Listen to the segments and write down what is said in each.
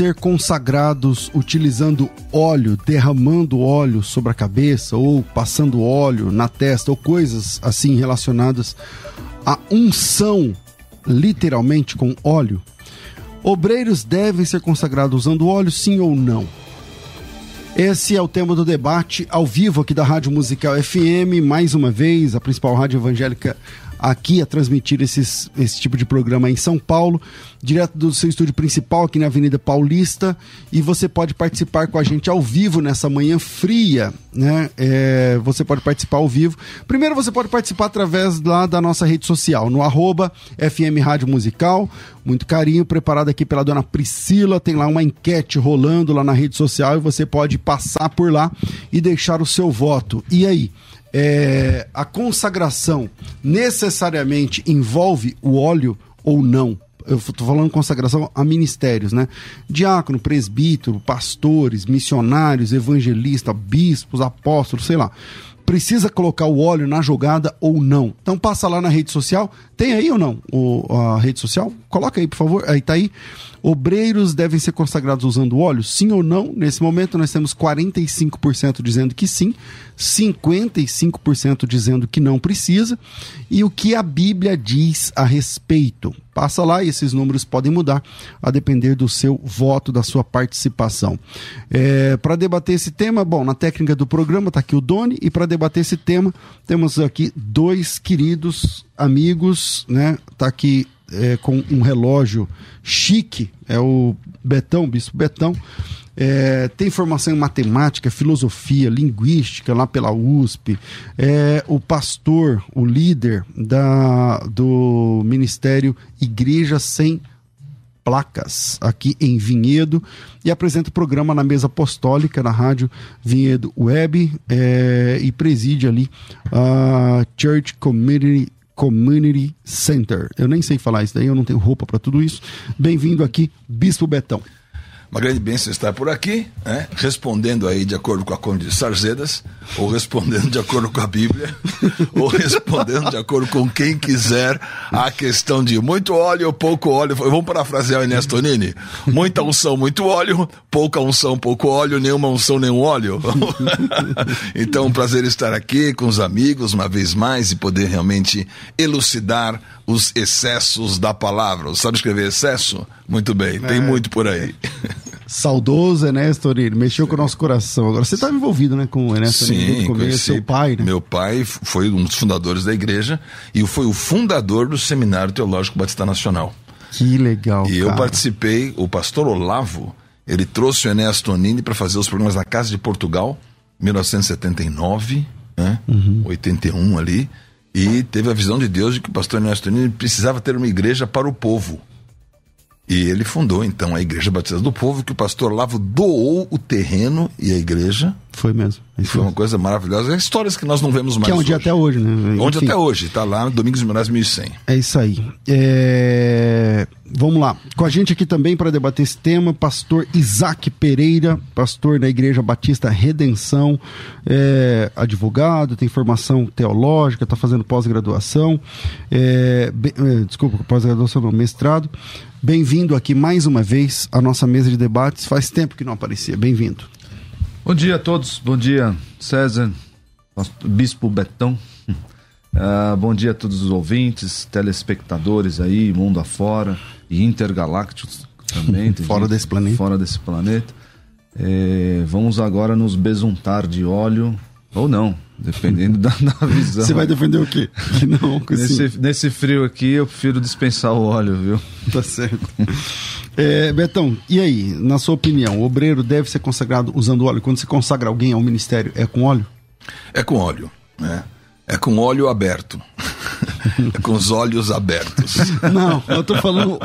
Ser consagrados utilizando óleo, derramando óleo sobre a cabeça ou passando óleo na testa ou coisas assim relacionadas à unção, literalmente com óleo. Obreiros devem ser consagrados usando óleo, sim ou não? Esse é o tema do debate ao vivo aqui da Rádio Musical FM, mais uma vez, a principal rádio evangélica aqui a transmitir esses, esse tipo de programa em São Paulo, direto do seu estúdio principal aqui na Avenida Paulista. E você pode participar com a gente ao vivo nessa manhã fria, né? É, você pode participar ao vivo. Primeiro você pode participar através lá da nossa rede social, no arroba FM Rádio Musical. Muito carinho, preparado aqui pela dona Priscila. Tem lá uma enquete rolando lá na rede social e você pode passar por lá e deixar o seu voto. E aí? É, a consagração necessariamente envolve o óleo ou não? Eu estou falando consagração a ministérios, né? Diácono, presbítero, pastores, missionários, evangelistas, bispos, apóstolos, sei lá precisa colocar o óleo na jogada ou não. Então passa lá na rede social. Tem aí ou não o, a rede social? Coloca aí, por favor. Aí tá aí. Obreiros devem ser consagrados usando óleo? Sim ou não? Nesse momento nós temos 45% dizendo que sim, 55% dizendo que não precisa. E o que a Bíblia diz a respeito? Passa lá e esses números podem mudar a depender do seu voto, da sua participação. É, para debater esse tema, bom, na técnica do programa está aqui o Doni, e para debater esse tema, temos aqui dois queridos amigos, né? Tá aqui é, com um relógio chique, é o Betão, Bispo Betão. É, tem formação em matemática, filosofia, linguística lá pela USP. É o pastor, o líder da, do Ministério Igreja Sem placas aqui em Vinhedo e apresenta o programa na mesa apostólica na rádio Vinhedo Web é, e preside ali a Church Community Community Center. Eu nem sei falar isso daí, eu não tenho roupa para tudo isso. Bem-vindo aqui, Bispo Betão. Uma grande bênção estar por aqui, né? respondendo aí de acordo com a Conde de Sarzedas, ou respondendo de acordo com a Bíblia, ou respondendo de acordo com quem quiser a questão de muito óleo ou pouco óleo. Vamos parafrasear o Ernesto Nini? Muita unção, muito óleo, pouca unção, pouco óleo, nenhuma unção, nenhum óleo. então, um prazer estar aqui com os amigos uma vez mais e poder realmente elucidar os excessos da palavra. Sabe escrever excesso? Muito bem, tem é. muito por aí. Saudoso Ernesto Oriri, mexeu com o nosso coração. Agora, você estava envolvido né, com o Ernesto Sim, Oriri, seu pai, né? Meu pai foi um dos fundadores da igreja e foi o fundador do Seminário Teológico Batista Nacional. Que legal, E cara. eu participei, o pastor Olavo, ele trouxe o Ernesto Onini para fazer os programas na Casa de Portugal, 1979, né? Uhum. 81 ali. E teve a visão de Deus de que o pastor Ernesto Nini precisava ter uma igreja para o povo. E ele fundou então a Igreja Batista do Povo, que o pastor Lavo doou o terreno e a igreja Foi mesmo. Isso Foi uma coisa maravilhosa. Histórias que nós não vemos mais Que é onde hoje. até hoje, né? Onde Enfim. até hoje, tá lá, Domingos de Moraes 1100. É isso aí. É, Vamos lá. Com a gente aqui também para debater esse tema, pastor Isaac Pereira, pastor da Igreja Batista Redenção, é, advogado, tem formação teológica, está fazendo pós-graduação. é, é, desculpa, pós-graduação não, mestrado. Bem-vindo aqui mais uma vez à nossa mesa de debates. Faz tempo que não aparecia. Bem-vindo. Bom dia a todos, bom dia César, Bispo Betão. Ah, bom dia a todos os ouvintes, telespectadores aí, mundo afora e intergalácticos também. Fora desse planeta. Fora desse planeta. É, vamos agora nos besuntar de óleo, ou não, dependendo da, da visão. Você vai defender o quê? Que não. Nesse, nesse frio aqui, eu prefiro dispensar o óleo, viu? Tá certo. É, Betão, e aí, na sua opinião, o obreiro deve ser consagrado usando óleo? Quando se consagra alguém ao ministério, é com óleo? É com óleo, né? É com óleo aberto. é com os olhos abertos. Não, eu tô falando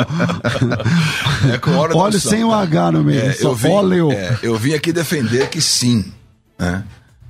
É com óleo unção, sem o? H no meio, É, só eu vim, óleo. é, eu vim aqui defender que sim, né?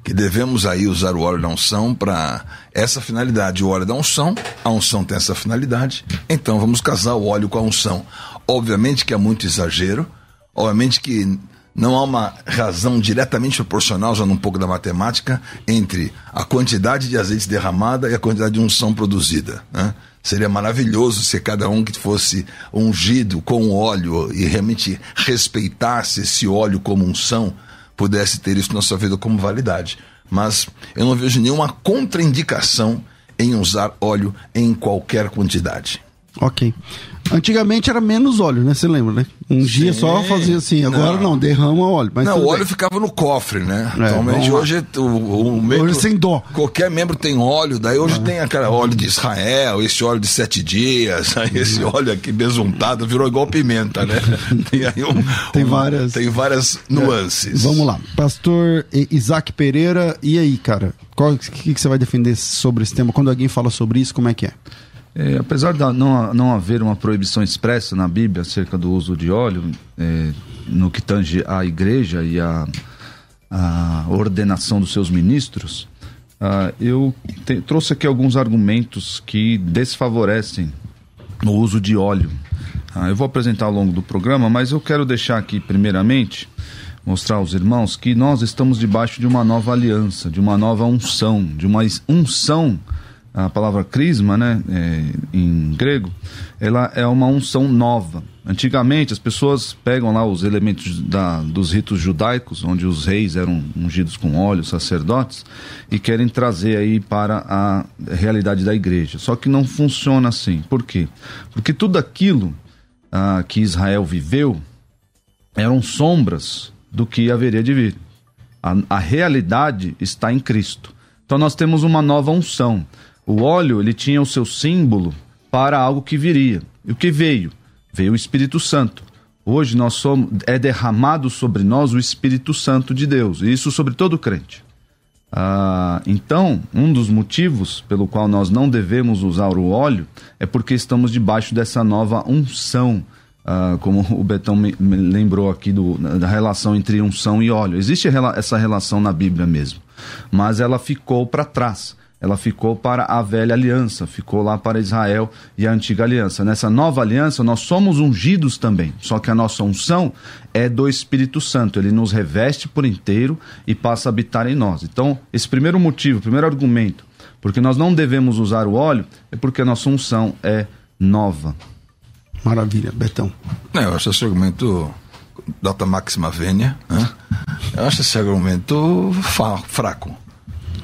Que devemos aí usar o óleo da unção para essa finalidade. O óleo da unção, a unção tem essa finalidade. Então vamos casar o óleo com a unção. Obviamente que é muito exagero. Obviamente que não há uma razão diretamente proporcional, usando um pouco da matemática, entre a quantidade de azeite derramada e a quantidade de unção produzida. Né? Seria maravilhoso se cada um que fosse ungido com óleo e realmente respeitasse esse óleo como unção, pudesse ter isso na sua vida como validade. Mas eu não vejo nenhuma contraindicação em usar óleo em qualquer quantidade. Ok. Antigamente era menos óleo, né? Você lembra, né? Um dia só fazia assim, agora não, Não. derrama óleo. Mas não, o óleo bem. ficava no cofre, né? É, Atualmente hoje o, o membro, Hoje sem dó. Qualquer membro tem óleo, daí É. hoje tem aquele óleo de Israel, esse óleo de sete dias, aí esse Uhum. óleo aqui besuntado virou igual pimenta, né? Tem aí um, Tem um- várias- tem várias nuances. Vamos lá. Pastor Isaac Pereira, e aí, cara? O que, que você vai defender sobre esse tema? Quando alguém fala sobre isso, como é que é? É, apesar de não, não haver uma proibição expressa na Bíblia acerca do uso de óleo, é, no que tange à igreja e à ordenação dos seus ministros, ah, eu te- trouxe aqui alguns argumentos que desfavorecem o uso de óleo. Ah, eu vou apresentar ao longo do programa, mas eu quero deixar aqui, primeiramente, mostrar aos irmãos que nós estamos debaixo de uma nova aliança, de uma nova unção, de uma unção. A palavra crisma, né, é, em grego, ela é uma unção nova. Antigamente, as pessoas pegam lá os elementos da, dos ritos judaicos, onde os reis eram ungidos com óleo, sacerdotes, e querem trazer aí para a realidade da igreja. Só que não funciona assim. Por quê? Porque tudo aquilo ah, que Israel viveu eram sombras do que haveria de vir. A, a realidade está em Cristo. Então nós temos uma nova unção. O óleo ele tinha o seu símbolo para algo que viria. E o que veio? Veio o Espírito Santo. Hoje nós somos é derramado sobre nós o Espírito Santo de Deus, e isso sobre todo crente. Ah, então, um dos motivos pelo qual nós não devemos usar o óleo é porque estamos debaixo dessa nova unção. Ah, como o Betão me, me lembrou aqui do, da relação entre unção e óleo. Existe essa relação na Bíblia mesmo, mas ela ficou para trás. Ela ficou para a velha aliança, ficou lá para Israel e a antiga aliança. Nessa nova aliança, nós somos ungidos também, só que a nossa unção é do Espírito Santo. Ele nos reveste por inteiro e passa a habitar em nós. Então, esse primeiro motivo, primeiro argumento, porque nós não devemos usar o óleo, é porque a nossa unção é nova. Maravilha, Betão. Não, eu acho esse argumento data máxima vênia, né? Eu acho esse argumento fa- fraco.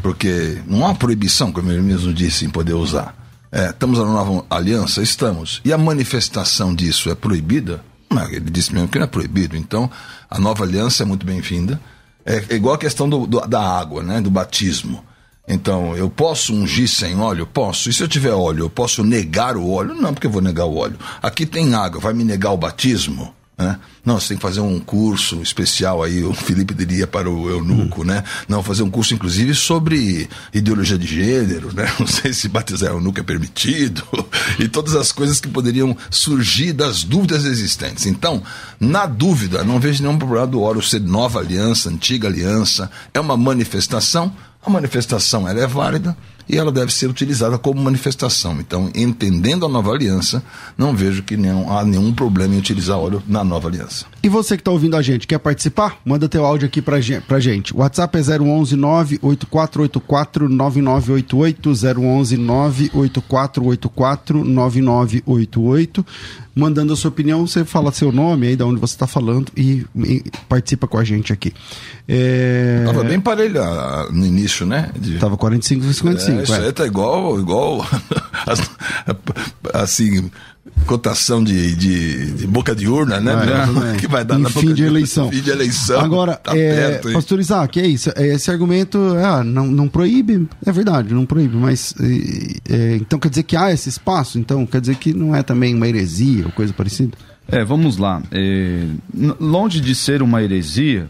Porque não há proibição, como ele mesmo disse, em poder usar. É, estamos na nova aliança? Estamos. E a manifestação disso é proibida? Não, ele disse mesmo que não é proibido. Então, a nova aliança é muito bem-vinda. É, é igual a questão do- do- da água, né? Do batismo. Então, eu posso ungir sem óleo? Posso. E se eu tiver óleo, eu posso negar o óleo? Não, porque eu vou negar o óleo. Aqui tem água, vai me negar o batismo? Né? Não, você tem que fazer um curso especial aí, o Felipe diria para o eunuco, né? Não, fazer um curso inclusive sobre ideologia de gênero, né? Não sei se batizar eunuco é permitido, e todas as coisas que poderiam surgir das dúvidas existentes. Então, na dúvida, não vejo nenhum problema do óleo ser nova aliança, antiga aliança, é uma manifestação, a manifestação ela é válida, e ela deve ser utilizada como manifestação. Então, entendendo a nova aliança, não vejo que não há nenhum problema em utilizar óleo na nova aliança. E você que está ouvindo a gente, quer participar? Manda teu áudio aqui para gente. O WhatsApp é 011 98484 9988 011 98484 9988 mandando a sua opinião, você fala seu nome aí, de onde você está falando e, e, participa com a gente aqui. É... Tava bem parelho ah, no início, né? De... Tava 45 e 55. É, isso é. aí tá igual, igual assim, cotação de, de, de, boca de urna, né? É, que vai dar em na fim de eleição. Fim de eleição. Agora, tá é, perto, pastor Isaac, é isso. É, esse argumento ah, não, não proíbe, é verdade, não proíbe, mas é, então quer dizer que há esse espaço, então quer dizer que não é também uma heresia ou coisa parecida? É, vamos lá. É, longe de ser uma heresia,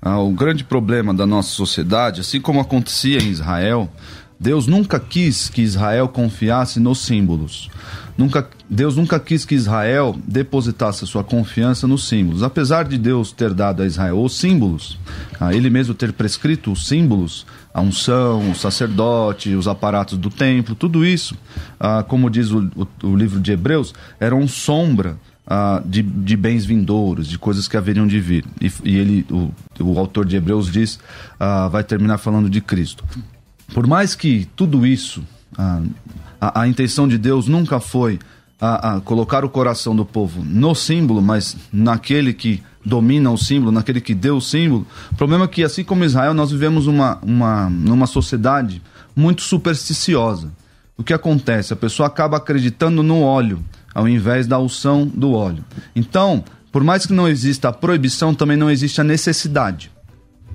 ah, o grande problema da nossa sociedade, assim como acontecia em Israel, Deus nunca quis que Israel confiasse nos símbolos. Nunca, Deus nunca quis que Israel depositasse sua confiança nos símbolos. Apesar de Deus ter dado a Israel os símbolos, a ele mesmo ter prescrito os símbolos, a unção, o sacerdote, os aparatos do templo, tudo isso, ah, como diz o, o, o, livro de Hebreus, eram sombra ah, de, de, bens vindouros, de coisas que haveriam de vir. E, e ele, o, o, autor de Hebreus diz, ah, vai terminar falando de Cristo. Por mais que tudo isso, a, a, a intenção de Deus nunca foi a, a, colocar o coração do povo no símbolo, mas naquele que domina o símbolo, naquele que deu o símbolo. O problema é que, assim como Israel, nós vivemos uma, uma, numa sociedade muito supersticiosa. O que acontece? A pessoa acaba acreditando no óleo, ao invés da unção do óleo. Então, por mais que não exista a proibição, também não existe a necessidade.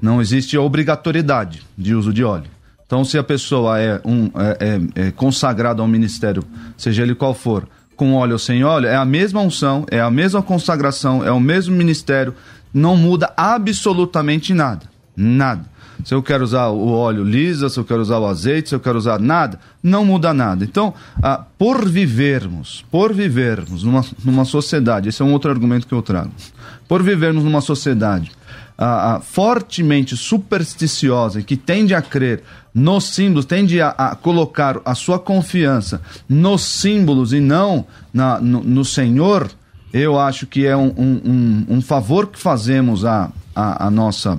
Não existe a obrigatoriedade de uso de óleo. Então, se a pessoa é, um, é, é, é consagrada ao ministério, seja ele qual for, com óleo ou sem óleo, é a mesma unção, é a mesma consagração, é o mesmo ministério, não muda absolutamente nada. Nada. Se eu quero usar o óleo lisa, se eu quero usar o azeite, se eu quero usar nada, não muda nada. Então, ah, por vivermos, por vivermos numa, numa sociedade, esse é um outro argumento que eu trago, por vivermos numa sociedade ah, ah, fortemente supersticiosa e que tende a crer nos símbolos, tende a, a colocar a sua confiança nos símbolos e não na, no, no Senhor, eu acho que é um, um, um favor que fazemos a, a, a nossa,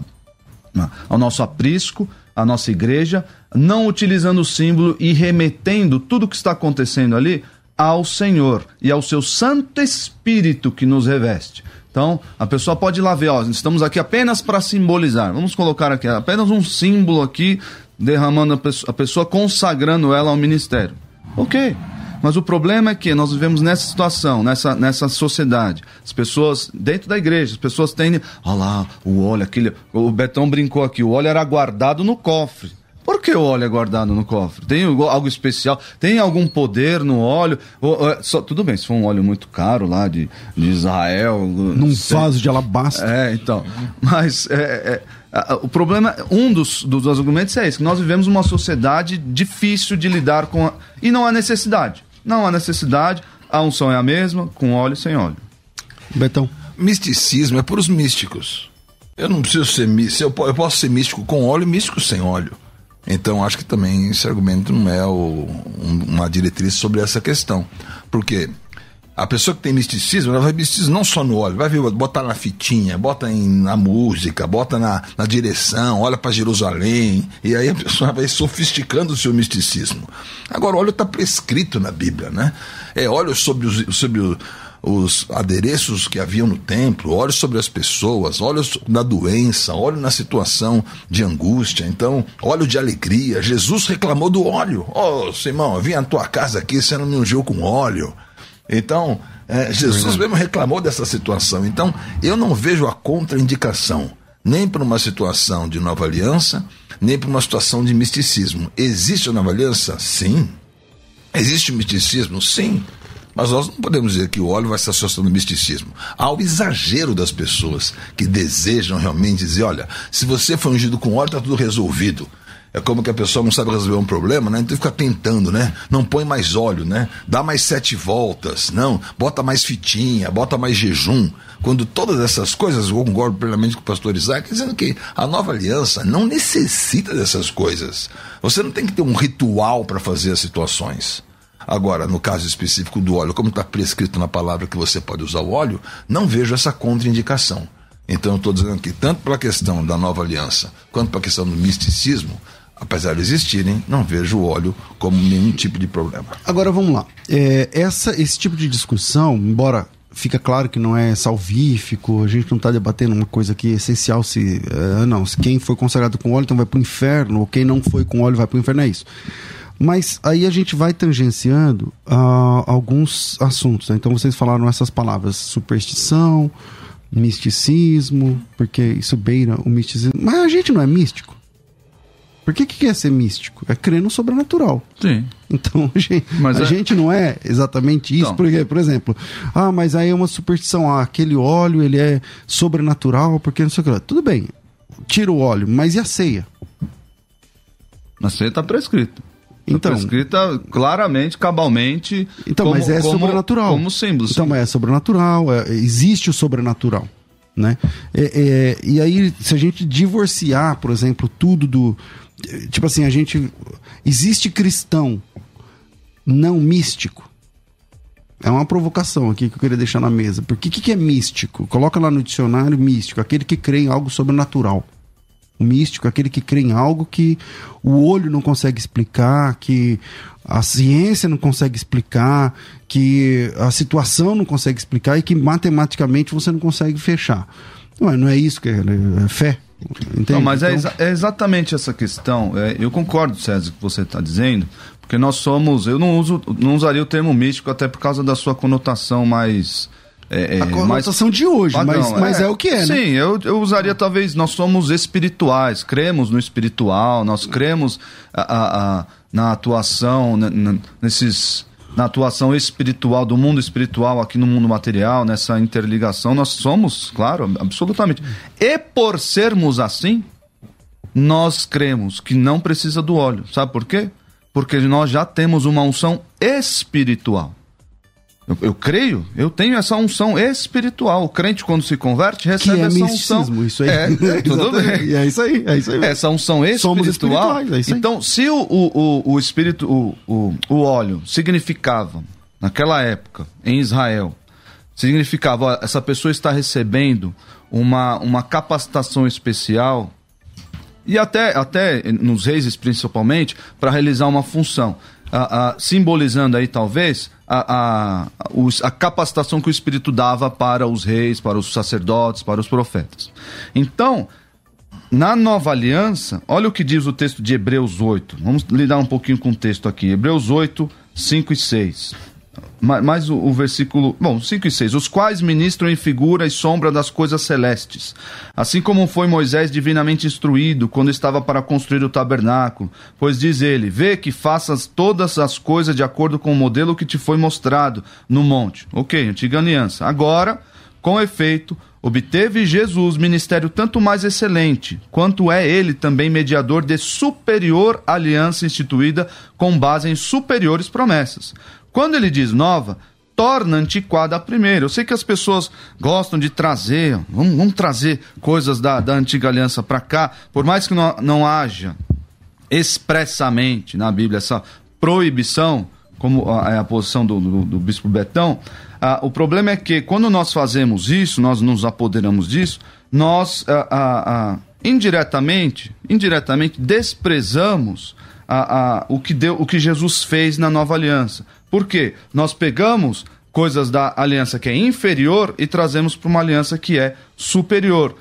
ao nosso aprisco, à nossa igreja, não utilizando o símbolo e remetendo tudo o que está acontecendo ali ao Senhor e ao seu Santo Espírito que nos reveste. Então, a pessoa pode ir lá ver, ó, estamos aqui apenas para simbolizar. Vamos colocar aqui apenas um símbolo aqui, derramando a pessoa, a pessoa, consagrando ela ao ministério. Ok. Mas o problema é que nós vivemos nessa situação, nessa, nessa sociedade. As pessoas, dentro da igreja, as pessoas têm. Olha lá, o óleo, aquele. O Betão brincou aqui, o óleo era guardado no cofre. Por que o óleo é guardado no cofre? Tem algo especial? Tem algum poder no óleo? só, tudo bem, se for um óleo muito caro lá de, de Israel. Num vaso de alabastro. É, então. Mas é, é, o problema, um dos, dos argumentos é esse: que nós vivemos uma sociedade difícil de lidar com. A, e não há necessidade. Não há necessidade. A unção é a mesma, com óleo e sem óleo. Betão. Misticismo é para os místicos. Eu não preciso ser místico. Eu posso ser místico com óleo e místico sem óleo. Então, acho que também esse argumento não é o, um, uma diretriz sobre essa questão. Porque a pessoa que tem misticismo, ela vai misticismo não só no óleo, vai ver, na fitinha, bota em, na música, bota na, na direção, olha para Jerusalém, e aí a pessoa vai sofisticando o seu misticismo. Agora, o óleo está prescrito na Bíblia, né? É óleo sobre os, sobre os adereços que haviam no templo, olhos sobre as pessoas, olhos na doença, olho na situação de angústia, então, óleo de alegria. Jesus reclamou do óleo. Ô, oh, Simão, eu vim à tua casa aqui, você não me ungiu com óleo. Então, é, Jesus mesmo reclamou dessa situação. Então, eu não vejo a contraindicação, nem para uma situação de nova aliança, nem para uma situação de misticismo. Existe a nova aliança? Sim. Existe o misticismo? Sim. Mas nós não podemos dizer que o óleo vai se associando ao misticismo. Há o exagero das pessoas que desejam realmente dizer: olha, se você for ungido com óleo, está tudo resolvido. É como que a pessoa não sabe resolver um problema, né? Então fica tentando, né? Não põe mais óleo, né? Dá mais sete voltas, não. Bota mais fitinha, bota mais jejum. Quando todas essas coisas, eu concordo plenamente com o pastor Isaac, dizendo que a nova aliança não necessita dessas coisas. Você não tem que ter um ritual para fazer as situações. Agora, no caso específico do óleo, como está prescrito na palavra que você pode usar o óleo, não vejo essa contraindicação. Então, eu estou dizendo que, tanto pela questão da nova aliança, quanto pela questão do misticismo, apesar de existirem, não vejo o óleo como nenhum tipo de problema. Agora vamos lá. É, essa, esse tipo de discussão, embora fica claro que não é salvífico, a gente não está debatendo uma coisa que é essencial se. Uh, não, se quem foi consagrado com óleo então vai para o inferno, ou quem não foi com óleo vai para o inferno, é isso. Mas aí a gente vai tangenciando uh, alguns assuntos. Né? Então vocês falaram essas palavras: superstição, misticismo, porque isso beira o misticismo. Mas a gente não é místico. Por que, que quer ser místico? É crer no sobrenatural. Sim. Então, a, gente, a é... gente, não é exatamente isso. Então. Porque, por exemplo, ah, mas aí é uma superstição. Ah, aquele óleo, ele é sobrenatural, porque não sei o que. Tudo bem, tira o óleo, mas e a ceia? A ceia está prescrita. Tá então, está prescrita claramente, cabalmente. Então, como, mas é como, sobrenatural. Como símbolo. Então, mas é sobrenatural, é, existe o sobrenatural. Né? É, é, e aí, se a gente divorciar, por exemplo, tudo do, Tipo assim, a gente. Existe cristão não místico? É uma provocação aqui que eu queria deixar na mesa. Porque o que, que é místico? Coloca lá no dicionário místico, aquele que crê em algo sobrenatural. O místico aquele que crê em algo que o olho não consegue explicar, que a ciência não consegue explicar, que a situação não consegue explicar e que matematicamente você não consegue fechar. Não é, não é isso que é, é fé. Entende? Não, mas é então... é, é, exatamente essa questão. É, eu concordo, César, que você está dizendo, porque nós somos. Eu não uso, não usaria o termo místico até por causa da sua conotação mais. É, é a conotação mais... de hoje, mas, mas é, é, o que é, Sim, né? eu, eu usaria talvez, nós somos espirituais, cremos no espiritual, nós cremos a, a, a na atuação, nesses na atuação espiritual, do mundo espiritual aqui no mundo material, nessa interligação, nós somos, claro, absolutamente. E por sermos assim, nós cremos que não precisa do óleo. Sabe por quê? Porque nós já temos uma unção espiritual. Eu, eu, creio, eu tenho essa unção espiritual. O crente, quando se converte, recebe é essa unção. Isso aí. É, é tudo bem. É isso aí, é isso aí. Essa unção espiritual. É então, se o, o, o, espírito, o, o, o óleo significava, naquela época, em Israel, significava, ó, essa pessoa está recebendo uma, uma capacitação especial e até, até nos reis principalmente, para realizar uma função. A, a, simbolizando aí, talvez, a, a, os, a capacitação que o Espírito dava para os reis, para os sacerdotes, para os profetas. Então, na nova aliança, olha o que diz o texto de Hebreus 8. Vamos lidar um pouquinho com o texto aqui. Hebreus 8, 5 e 6 mais o, o, versículo, bom, 5 e 6, os quais ministram em figura e sombra das coisas celestes, assim como foi Moisés divinamente instruído quando estava para construir o tabernáculo, pois diz ele, vê que faças todas as coisas de acordo com o modelo que te foi mostrado no monte. Ok, antiga aliança. Agora, com efeito, obteve Jesus ministério tanto mais excelente, quanto é ele também mediador de superior aliança instituída com base em superiores promessas quando ele diz nova, torna antiquada a primeira. Eu sei que as pessoas gostam de trazer, vamos, vamos trazer coisas da, da antiga aliança para cá, por mais que não, não haja expressamente na Bíblia essa proibição, como é a posição do, do, do bispo Betão, ah, o problema é que quando nós fazemos isso, nós nos apoderamos disso, nós ah, ah indiretamente, indiretamente desprezamos o, que deu, o que Jesus fez na nova aliança. Por quê? Nós pegamos coisas da aliança que é inferior e trazemos para uma aliança que é superior.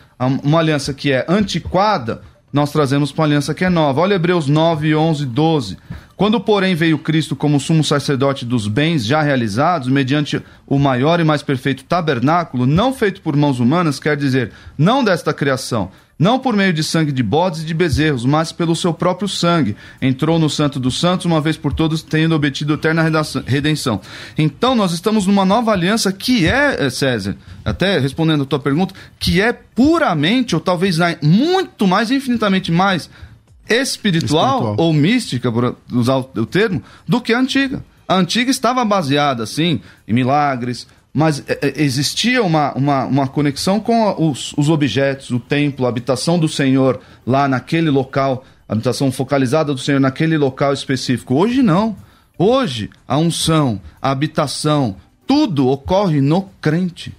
Uma aliança que é antiquada, nós trazemos para uma aliança que é nova. Olha Hebreus 9, 11, 12. Quando, porém, veio Cristo como sumo sacerdote dos bens já realizados, mediante o maior e mais perfeito tabernáculo, não feito por mãos humanas, quer dizer, não desta criação, não por meio de sangue de bodes e de bezerros, mas pelo seu próprio sangue. Entrou no Santo dos Santos uma vez por todas, tendo obtido eterna redenção. Então, nós estamos numa nova aliança que é, eh, César, até respondendo a tua pergunta, que é puramente, ou talvez muito mais, infinitamente mais espiritual, espiritual. ou mística, por usar o termo, do que a antiga. A antiga estava baseada, sim, em milagres, mas é, é, existia uma, uma, uma conexão com os, os objetos, o templo, a habitação do Senhor lá naquele local, a habitação focalizada do Senhor naquele local específico. Hoje não. Hoje a unção, a habitação, tudo ocorre no crente.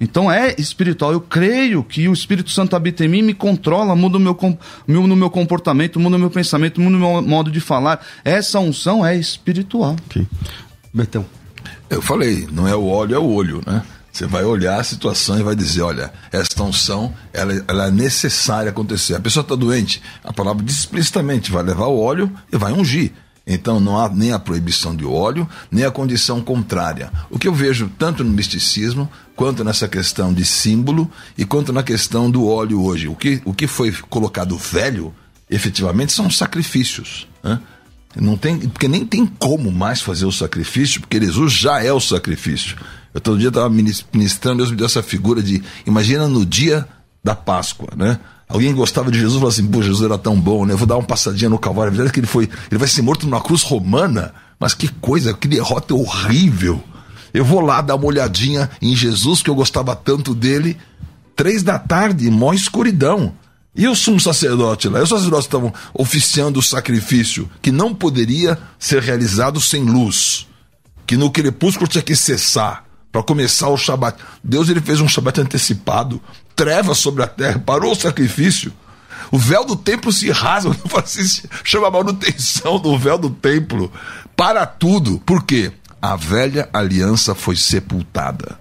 Então é espiritual. Eu creio que o Espírito Santo habita em mim, me controla, muda o meu, meu, no meu comportamento, muda o meu pensamento, muda o meu modo de falar. Essa unção é espiritual. Okay. Betão. Eu falei, não é o óleo, é o olho, né? Você vai olhar a situação e vai dizer, olha, esta unção, ela, ela é necessária acontecer. A pessoa está doente, a palavra diz explicitamente, vai levar o óleo e vai ungir. Então não há nem a proibição de óleo, nem a condição contrária. O que eu vejo tanto no misticismo, quanto nessa questão de símbolo, e quanto na questão do óleo hoje. O que, o que foi colocado velho, efetivamente, são sacrifícios. Né? Não tem, porque nem tem como mais fazer o sacrifício, porque Jesus já é o sacrifício. Eu todo dia estava ministrando, Deus me deu essa figura de, imagina no dia da Páscoa, né? Alguém gostava de Jesus falou assim, pô, Jesus era tão bom, né? Eu vou dar uma passadinha no Calvário. É verdade que ele foi, ele vai ser morto numa cruz romana, mas que coisa, que derrota horrível. Eu vou lá dar uma olhadinha em Jesus, que eu gostava tanto dele, três da tarde, mó escuridão. E o sumo sacerdote lá? E os sacerdotes estavam oficiando o sacrifício que não poderia ser realizado sem luz. Que no crepúsculo tinha que cessar para começar o Shabat. Deus ele fez um Shabat antecipado, trevas sobre a terra, parou o sacrifício. O véu do templo se rasga. Assim, chama a manutenção do véu do templo. Para tudo. Por quê? A velha aliança foi sepultada.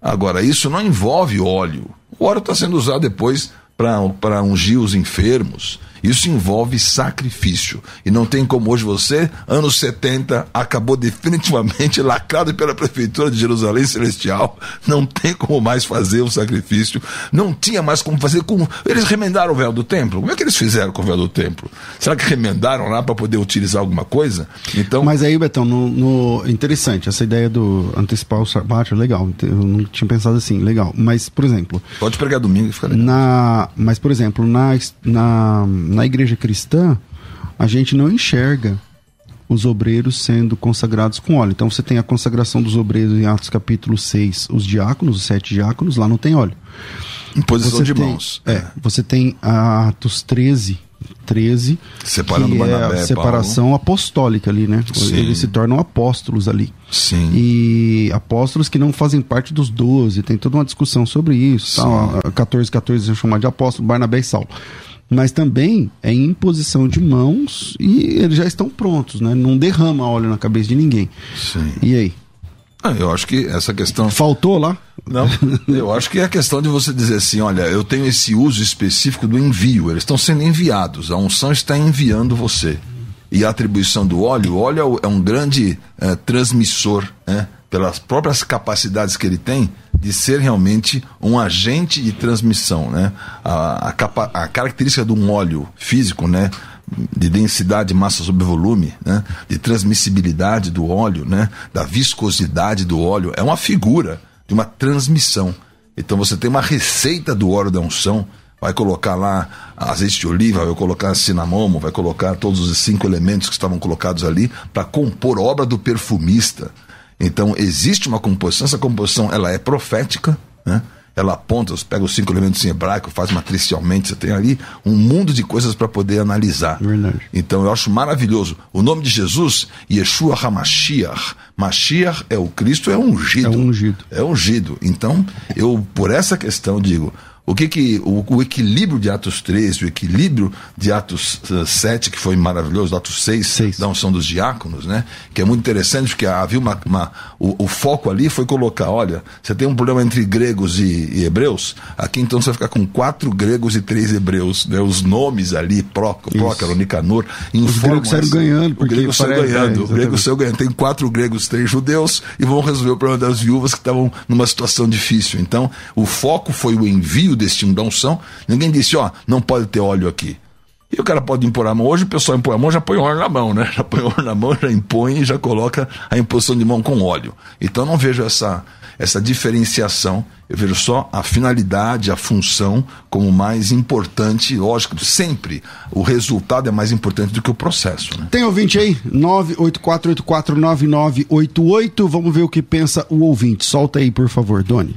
Agora, isso não envolve óleo. O óleo está sendo usado depois para ungir os enfermos. Isso envolve sacrifício. E não tem como hoje você, anos 70, acabou definitivamente lacrado pela Prefeitura de Jerusalém Celestial. Não tem como mais fazer o sacrifício. Não tinha mais como fazer com. Eles remendaram o véu do templo. Como é que eles fizeram com o véu do templo? Será que remendaram lá para poder utilizar alguma coisa? Então... Mas aí, Betão, no, no... interessante, essa ideia do antecipar o sabate é legal. Eu não tinha pensado assim, legal. Mas, por exemplo. Pode pregar domingo e fica legal. Na... Mas, por exemplo, na, na na igreja cristã, a gente não enxerga os obreiros sendo consagrados com óleo. Então você tem a consagração dos obreiros em Atos capítulo 6, os diáconos, os sete diáconos, lá não tem óleo. Imposição você de tem, mãos. É, você tem Atos 13, 13 Separando que Barnabé, é a separação Paulo. apostólica ali, né? Sim. Eles se tornam apóstolos ali. Sim. E apóstolos que não fazem parte dos doze, tem toda uma discussão sobre isso. Tá? 14, 14 é chamado de apóstolo, Barnabé e Saulo mas também é imposição de mãos e eles já estão prontos, né? Não derrama óleo na cabeça de ninguém. Sim. E aí? Ah, eu acho que essa questão. Faltou lá? Não, eu acho que é a questão de você dizer assim: olha, eu tenho esse uso específico do envio, eles estão sendo enviados, a unção está enviando você. E a atribuição do óleo, o óleo é um grande é, transmissor, né? pelas próprias capacidades que ele tem, de ser realmente um agente de transmissão, né? A, a, capa, a característica de um óleo físico, né? de densidade, massa sobre volume, né? de transmissibilidade do óleo, né? da viscosidade do óleo, é uma figura de uma transmissão. Então você tem uma receita do óleo da unção, vai colocar lá azeite de oliva, vai colocar cinamomo, vai colocar todos os cinco elementos que estavam colocados ali para compor obra do perfumista. Então existe uma composição, essa composição ela é profética, né? ela aponta, pega os cinco elementos em hebraico, faz matricialmente, você tem ali um mundo de coisas para poder analisar. Verdade. Então eu acho maravilhoso. O nome de Jesus, Yeshua HaMashiach. Mashiach é o Cristo, é ungido. É ungido. É ungido. Então, eu, por essa questão, digo, o que que o, o, equilíbrio de Atos 3, o equilíbrio de Atos uh, eh, 7, que foi maravilhoso, Atos 6, 6, da unção dos diáconos, né? Que é muito interessante, porque havia uma. uma o, o, foco ali foi colocar: olha, você tem um problema entre gregos e, e, hebreus, aqui então você vai ficar com quatro gregos e três hebreus, né? Os nomes ali, Prócaro, Nicanor, Os gregos saíram ganhando, porque o grego saiu ganhando, é, o grego saiu ganhando. Tem quatro gregos, três judeus, e vão resolver o problema das viúvas que estavam numa situação difícil. Então, o foco foi o envio destino da unção, ninguém disse, ó, não pode ter óleo aqui. E o cara pode impor a mão. Hoje o pessoal impõe a mão, já põe óleo na mão, né? Já põe óleo na mão, já impõe e já coloca a imposição de mão com óleo. Então não vejo essa, essa diferenciação. Eu vejo só a finalidade, a função como mais importante. Lógico, sempre o resultado é mais importante do que o processo. Né? Tem ouvinte aí? 984849988. Vamos ver o que pensa o ouvinte. Solta aí, por favor, Doni.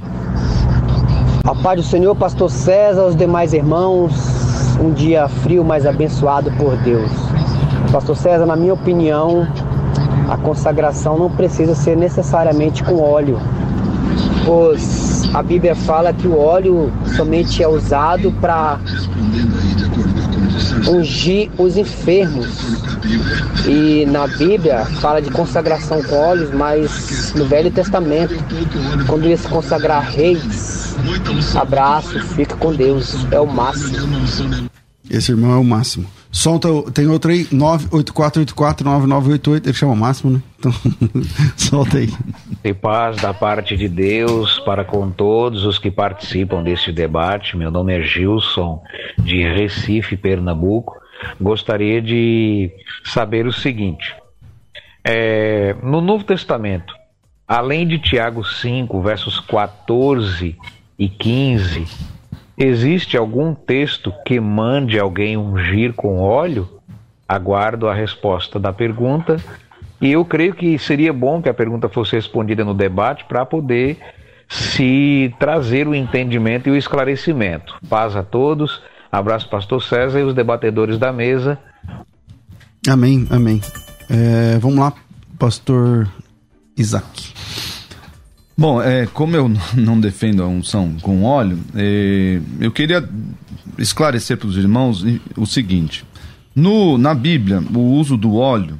A paz do Senhor, pastor César, os demais irmãos um dia frio, mas abençoado por Deus. Pastor César, na minha opinião, a consagração não precisa ser necessariamente com óleo, pois a Bíblia fala que o óleo somente é usado para ungir os enfermos. E na Bíblia fala de consagração com óleos, mas no Velho Testamento, quando ia se consagrar reis, Abraço, fica com Deus, é o máximo. Esse irmão é o máximo. Solta, tem outro aí, 984849988, ele chama o máximo, né? Então, solta aí. E paz da parte de Deus para com todos os que participam deste debate. Meu nome é Gilson, de Recife, Pernambuco. Gostaria de saber o seguinte: é, no Novo Testamento, além de Tiago 5, versos 14 e 15, existe algum texto que mande alguém ungir com óleo? Aguardo a resposta da pergunta. E eu creio que seria bom que a pergunta fosse respondida no debate para poder se trazer o entendimento e o esclarecimento. Paz a todos. Abraço, Pastor César e os debatedores da mesa. Amém, amém. É, vamos lá, Pastor Isaac. Bom, é, como eu não defendo a unção com óleo, é, eu queria esclarecer para os irmãos o seguinte: no, na Bíblia, o uso do óleo,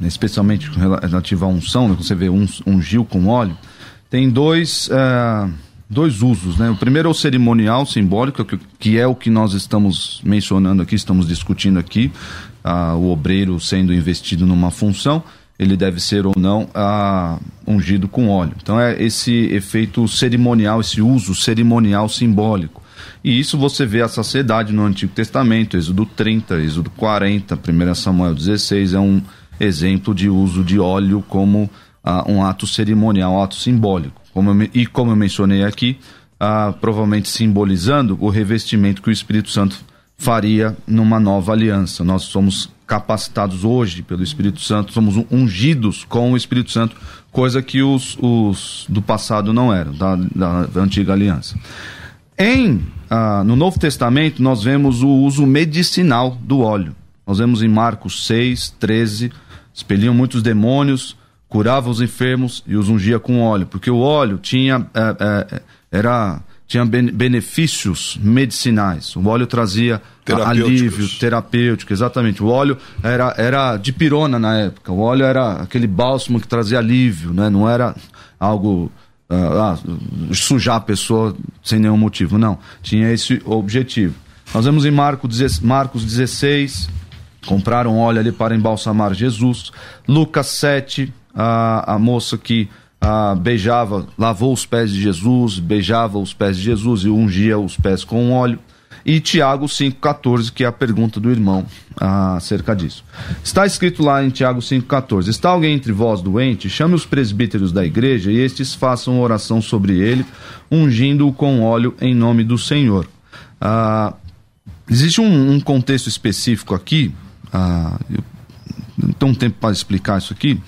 especialmente relativo à unção, né, você vê um, ungil com óleo, tem dois, é, dois usos. Né? O primeiro é o cerimonial simbólico, que, que é o que nós estamos mencionando aqui, estamos discutindo aqui, ah, o obreiro sendo investido numa função ele deve ser ou não ah, ungido com óleo. Então é esse efeito cerimonial, esse uso cerimonial simbólico. E isso você vê a saciedade no Antigo Testamento, Êxodo 30, Êxodo 40, 1 Samuel 16, é um exemplo de uso de óleo como ah, um ato cerimonial, um ato simbólico. Como eu, e como eu mencionei aqui, ah, provavelmente simbolizando o revestimento que o Espírito Santo faria numa nova aliança. Nós somos capacitados hoje pelo Espírito Santo, somos ungidos com o Espírito Santo, coisa que os, os do passado não eram, da, da, antiga aliança. Em, ah, no Novo Testamento, nós vemos o uso medicinal do óleo. Nós vemos em Marcos 6, 13, expeliam muitos demônios, curava os enfermos e os ungia com óleo, porque o óleo tinha, é, é, era tinha benefícios medicinais. O óleo trazia alívio terapêutico, exatamente. O óleo era, era de pirona na época. O óleo era aquele bálsamo que trazia alívio, né? não era algo uh, sujar a pessoa sem nenhum motivo. Não, tinha esse objetivo. Nós vemos em Marcos, Marcos 16, compraram óleo ali para embalsamar Jesus. Lucas 7, a, a moça que ah, beijava, lavou os pés de Jesus, beijava os pés de Jesus e ungia os pés com óleo. E Tiago 5,14, que é a pergunta do irmão ah, acerca disso. Está escrito lá em Tiago 5,14: Está alguém entre vós doente? Chame os presbíteros da igreja e estes façam oração sobre ele, ungindo-o com óleo em nome do Senhor. Ah, existe um, um, contexto específico aqui, ah, eu não tenho tempo para explicar isso aqui,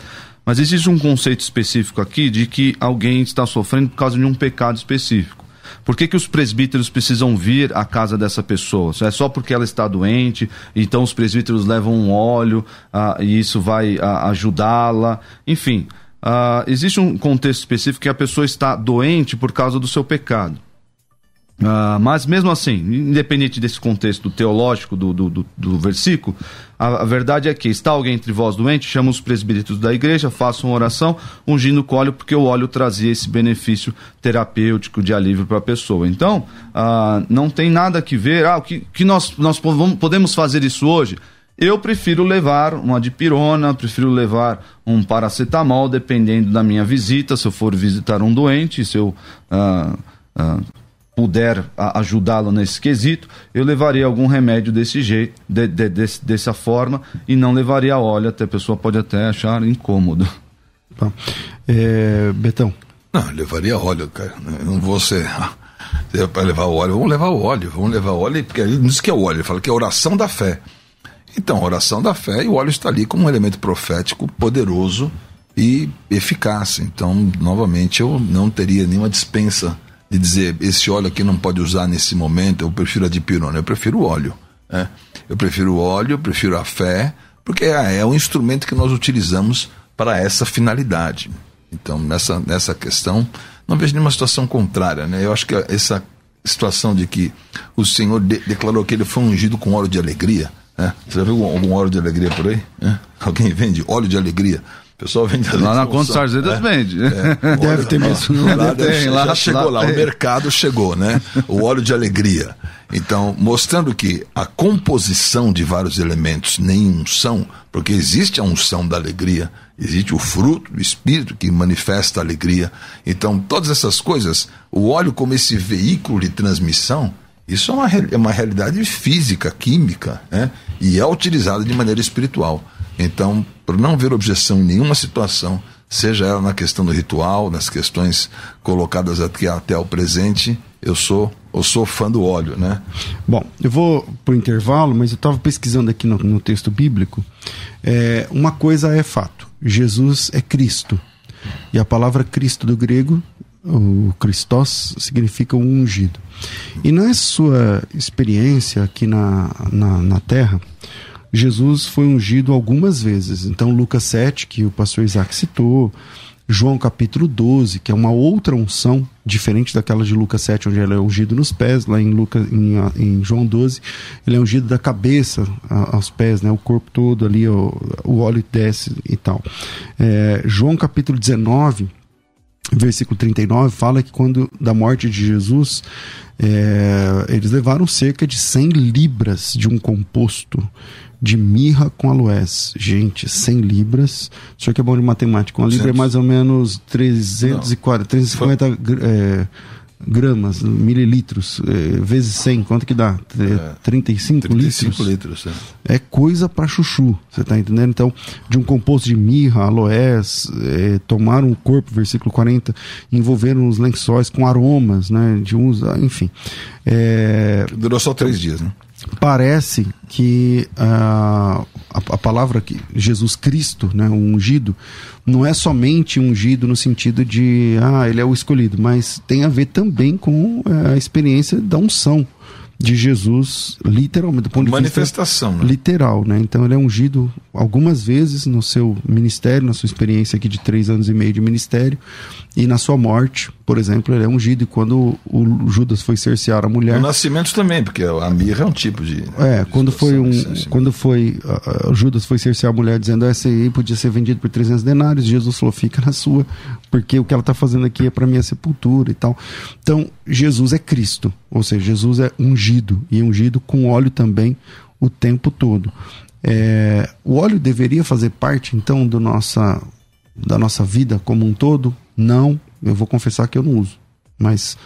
mas existe um conceito específico aqui de que alguém está sofrendo por causa de um pecado específico. Por que, que os presbíteros precisam vir à casa dessa pessoa? É só porque ela está doente, então os presbíteros levam um óleo ah, e isso vai ah, ajudá-la. Enfim, ah, existe um contexto específico que a pessoa está doente por causa do seu pecado. Uh, mas mesmo assim, independente desse contexto teológico do, do, do, do versículo, a, a, verdade é que está alguém entre vós doente, chama os presbíteros da igreja, façam oração, ungindo o óleo, porque o óleo trazia esse benefício terapêutico de alívio para a pessoa. Então, uh, não tem nada que ver, ah, o que, que nós, nós podemos fazer isso hoje? Eu prefiro levar uma dipirona, prefiro levar um paracetamol, dependendo da minha visita, se eu for visitar um doente, se eu. Uh, puder ajudá-lo nesse quesito, eu levaria algum remédio desse jeito, de, de, de, dessa forma, e não levaria óleo, até a pessoa pode até achar incômodo. Tá. É, Betão. Não, eu levaria óleo, cara. Eu não vou ser. É para levar o óleo, vamos levar o óleo, vamos levar o óleo, porque ele não diz que é o óleo, ele fala que é a oração da fé. Então, a oração da fé e o óleo está ali como um elemento profético poderoso e eficaz. Então, novamente, eu não teria nenhuma dispensa de dizer esse óleo aqui não pode usar nesse momento, eu prefiro a dipirona, eu prefiro o óleo. Né? Eu prefiro o óleo, eu prefiro a fé, porque é, é um instrumento que nós utilizamos para essa finalidade. Então, nessa, nessa questão, não vejo nenhuma situação contrária. Né? Eu acho que essa situação de que o Senhor de, declarou que ele foi ungido com óleo de alegria. Né? Você já viu algum óleo de alegria por aí? Né? Alguém vende óleo de alegria? O pessoal vende Lá na Conta Sarzedas é, vende. É, deve ter mesmo. Lá, tem, lá, já chegou lá, lá o mercado chegou, né? O óleo de alegria. Então, mostrando que a composição de vários elementos nem unção, porque existe a unção da alegria, existe o fruto do Espírito que manifesta a alegria. Então, todas essas coisas, o óleo como esse veículo de transmissão, isso é uma, é uma realidade física, química, né? e é utilizado de maneira espiritual. Então, por não haver objeção em nenhuma situação, seja ela na questão do ritual, nas questões colocadas aqui até o presente, eu sou eu sou fã do óleo, né? Bom, eu vou pro intervalo, mas eu estava pesquisando aqui no, no texto bíblico. É, uma coisa é fato: Jesus é Cristo. E a palavra Cristo do grego, o Christos, significa o ungido. E na sua experiência aqui na, na, na terra, Jesus foi ungido algumas vezes. Então, Lucas 7, que o pastor Isaac citou, João capítulo 12, que é uma outra unção, diferente daquela de Lucas 7, onde ele é ungido nos pés, lá em, Lucas, em, em João 12, ele é ungido da cabeça aos pés, né, o corpo todo ali, o, o óleo desce e tal. É, João capítulo 19, versículo 39, fala que quando da morte de Jesus, é, eles levaram cerca de 100 libras de um composto de mirra com aloés. Gente, 100 libras. O senhor que é bom de matemática. Uma libra é mais ou menos 340, 350 é, gramas, mililitros, é, vezes 100. Quanto que dá? É, 35, 35 litros. litros é. é coisa para chuchu, você está entendendo? Então, de um composto de mirra, aloés, é, tomaram o corpo, versículo 40, envolveram os lençóis com aromas, né? De uns, enfim. É, Durou só três dias, né? Parece que uh, a, a, palavra que Jesus Cristo, né, o ungido, não é somente ungido no sentido de ah, ele é o escolhido, mas tem a ver também com uh, a experiência da unção de Jesus, literalmente, do ponto de Manifestação, vista né? literal, né? Então ele é ungido algumas vezes no seu ministério, na sua experiência aqui de três anos e meio de ministério, e na sua morte, por exemplo, ele é ungido. E quando o Judas foi cercear a mulher. No nascimento também, porque a mirra é um tipo de. É, quando foi um. Quando foi. Judas foi cercear a mulher dizendo, essa aí podia ser vendido por 300 denários, Jesus falou, fica na sua, porque o que ela está fazendo aqui é para minha sepultura e tal. Então, Jesus é Cristo, ou seja, Jesus é ungido, e ungido com óleo também o tempo todo. É, o óleo deveria fazer parte, então, do nossa, da nossa vida como um todo? Não, eu vou confessar que eu não uso. Mas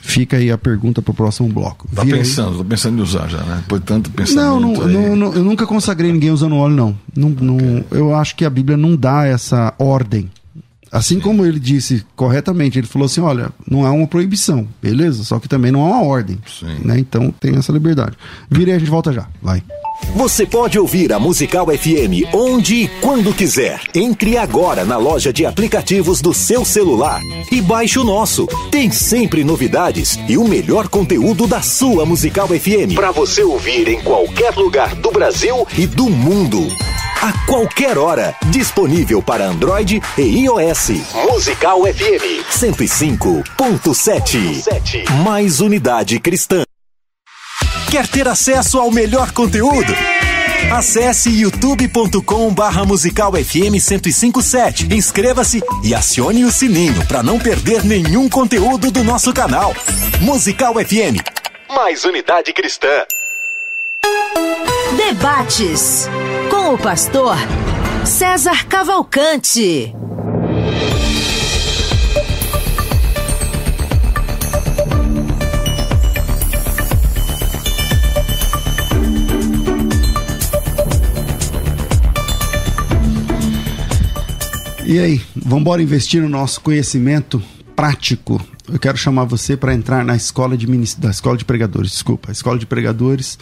fica aí a pergunta para o próximo bloco. Tá pensando, tô pensando em usar já, né? Portanto, pensando não, não, não, não, eu nunca consagrei ninguém usando óleo, não. não, okay. não eu acho que a Bíblia não dá essa ordem. Assim Sim. como ele disse corretamente, ele falou assim: olha, não há uma proibição, beleza? Só que também não há uma ordem. Né? Então tem essa liberdade. Virei, a gente volta já. Vai. Você pode ouvir a Musical FM onde e quando quiser. Entre agora na loja de aplicativos do seu celular e baixe o nosso. Tem sempre novidades e o melhor conteúdo da sua Musical FM para você ouvir em qualquer lugar do Brasil e do mundo. A qualquer hora, disponível para Android e iOS. Musical FM 105.7. Mais unidade cristã. Quer ter acesso ao melhor conteúdo? Acesse youtube.com barra musical FM 1057. Inscreva-se e acione o sininho para não perder nenhum conteúdo do nosso canal. Musical FM. Mais unidade cristã. Debates com o pastor César Cavalcante. E aí, vamos embora investir no nosso conhecimento prático. Eu quero chamar você para entrar na escola de da escola de pregadores, desculpa, a escola de pregadores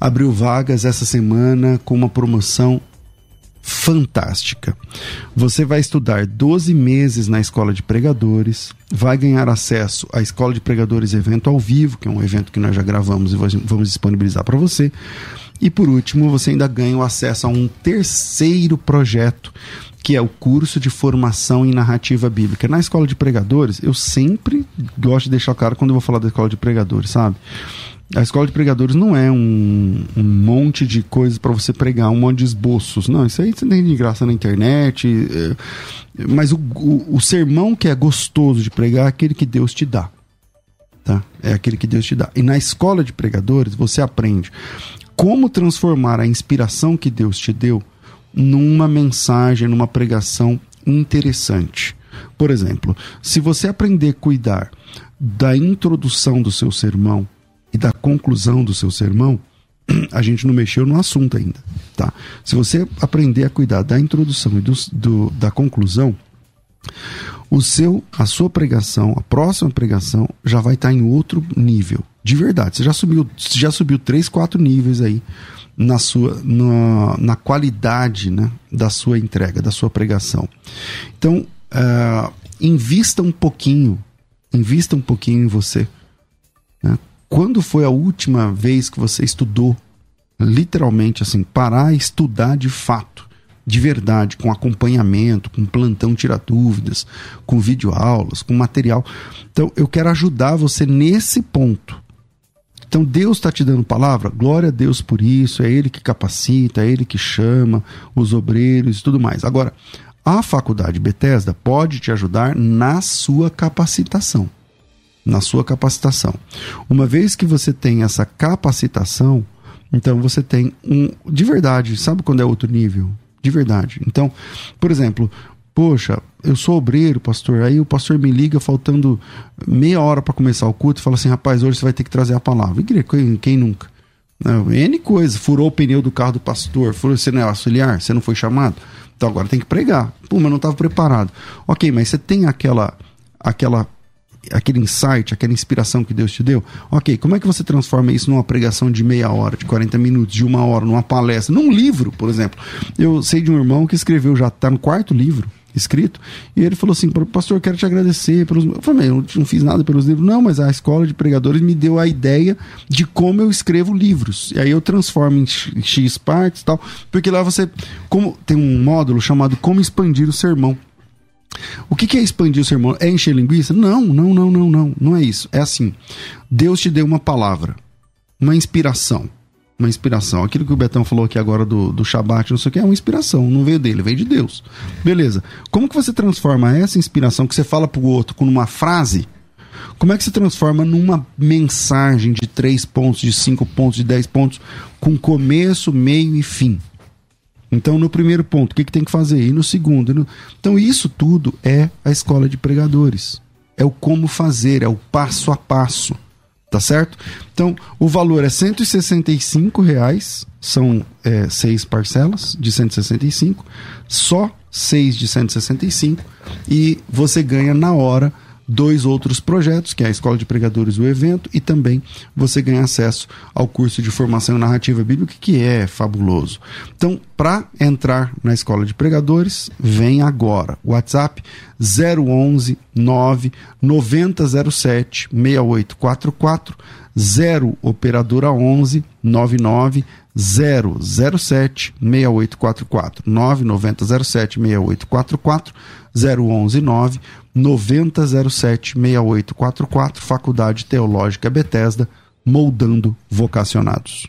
abriu vagas essa semana com uma promoção fantástica. Você vai estudar 12 meses na escola de pregadores, vai ganhar acesso à escola de pregadores evento ao vivo, que é um evento que nós já gravamos e vamos disponibilizar para você. E por último, você ainda ganha o acesso a um terceiro projeto, que é o curso de formação em narrativa bíblica. Na escola de pregadores, eu sempre gosto de deixar claro quando eu vou falar da escola de pregadores, sabe? A escola de pregadores não é um, um monte de coisas para você pregar, um monte de esboços. Não, isso aí você tem de graça na internet. É, mas o, o, o, sermão que é gostoso de pregar é aquele que Deus te dá. Tá? É aquele que Deus te dá. E na escola de pregadores você aprende como transformar a inspiração que Deus te deu numa mensagem, numa pregação interessante. Por exemplo, se você aprender a cuidar da introdução do seu sermão, e da conclusão do seu sermão, a gente não mexeu no assunto ainda, tá? Se você aprender a cuidar da introdução e do, do, da conclusão, o seu, a sua pregação, a próxima pregação já vai estar em outro nível, de verdade. Você já subiu, já subiu três, quatro níveis aí na sua, na, na qualidade, né, da sua entrega, da sua pregação. Então, uh, invista um pouquinho, invista um pouquinho em você. Né? Quando foi a última vez que você estudou, literalmente assim, parar e estudar de fato, de verdade, com acompanhamento, com plantão tira dúvidas, com videoaulas, com material. Então, eu quero ajudar você nesse ponto. Então, Deus está te dando palavra, glória a Deus por isso, é Ele que capacita, é Ele que chama os obreiros e tudo mais. Agora, a faculdade Bethesda pode te ajudar na sua capacitação na sua capacitação. Uma vez que você tem essa capacitação, então você tem um. De verdade, sabe quando é outro nível? De verdade. Então, por exemplo, poxa, eu sou obreiro, pastor. Aí o pastor me liga faltando meia hora para começar o culto e fala assim: rapaz, hoje você vai ter que trazer a palavra. E quem, nunca? Não, N coisa, furou o pneu do carro do pastor, furou, você não é auxiliar, você não foi chamado, então agora tem que pregar. Pô, mas não estava preparado. Ok, mas você tem aquela, aquela aquele insight, aquela inspiração que Deus te deu. Ok, como é que você transforma isso numa pregação de meia hora, de 40 minutos, de uma hora, numa palestra, num livro, por exemplo? Eu sei de um irmão que escreveu, já está no quarto livro escrito, e ele falou assim, pastor, quero te agradecer pelos... Eu falei, eu não fiz nada pelos livros. Não, mas a escola de pregadores me deu a ideia de como eu escrevo livros. E aí eu transformo em X partes e tal, porque lá você... como Tem um módulo chamado Como Expandir o Sermão. O que, é expandir o sermão? É encher linguiça? Não, não, não, não, não. Não é isso. É assim. Deus te deu uma palavra, uma inspiração. Uma inspiração. Aquilo que o Betão falou aqui agora do, do Shabat, não sei o que, é uma inspiração. Não veio dele, veio de Deus. Beleza. Como que você transforma essa inspiração que você fala pro outro com uma frase? Como é que você transforma numa mensagem de três pontos, de cinco pontos, de dez pontos, com começo, meio e fim? Então, no primeiro ponto, o que, que tem que fazer? E no segundo. No... Então, isso tudo é a escola de pregadores. É o como fazer, é o passo a passo. Tá certo? Então, o valor é 165 reais, são é, seis parcelas de 165, só seis de 165, e você ganha na hora dois outros projetos, que é a Escola de Pregadores, o evento, e também você ganha acesso ao curso de formação em narrativa bíblica, que é fabuloso. Então, para entrar na Escola de Pregadores, vem agora. WhatsApp 011 9 9007 6844 0 operadora 11 99 007 6844 99007 6844 011 9 9007 6844 Faculdade Teológica Bethesda moldando vocacionados.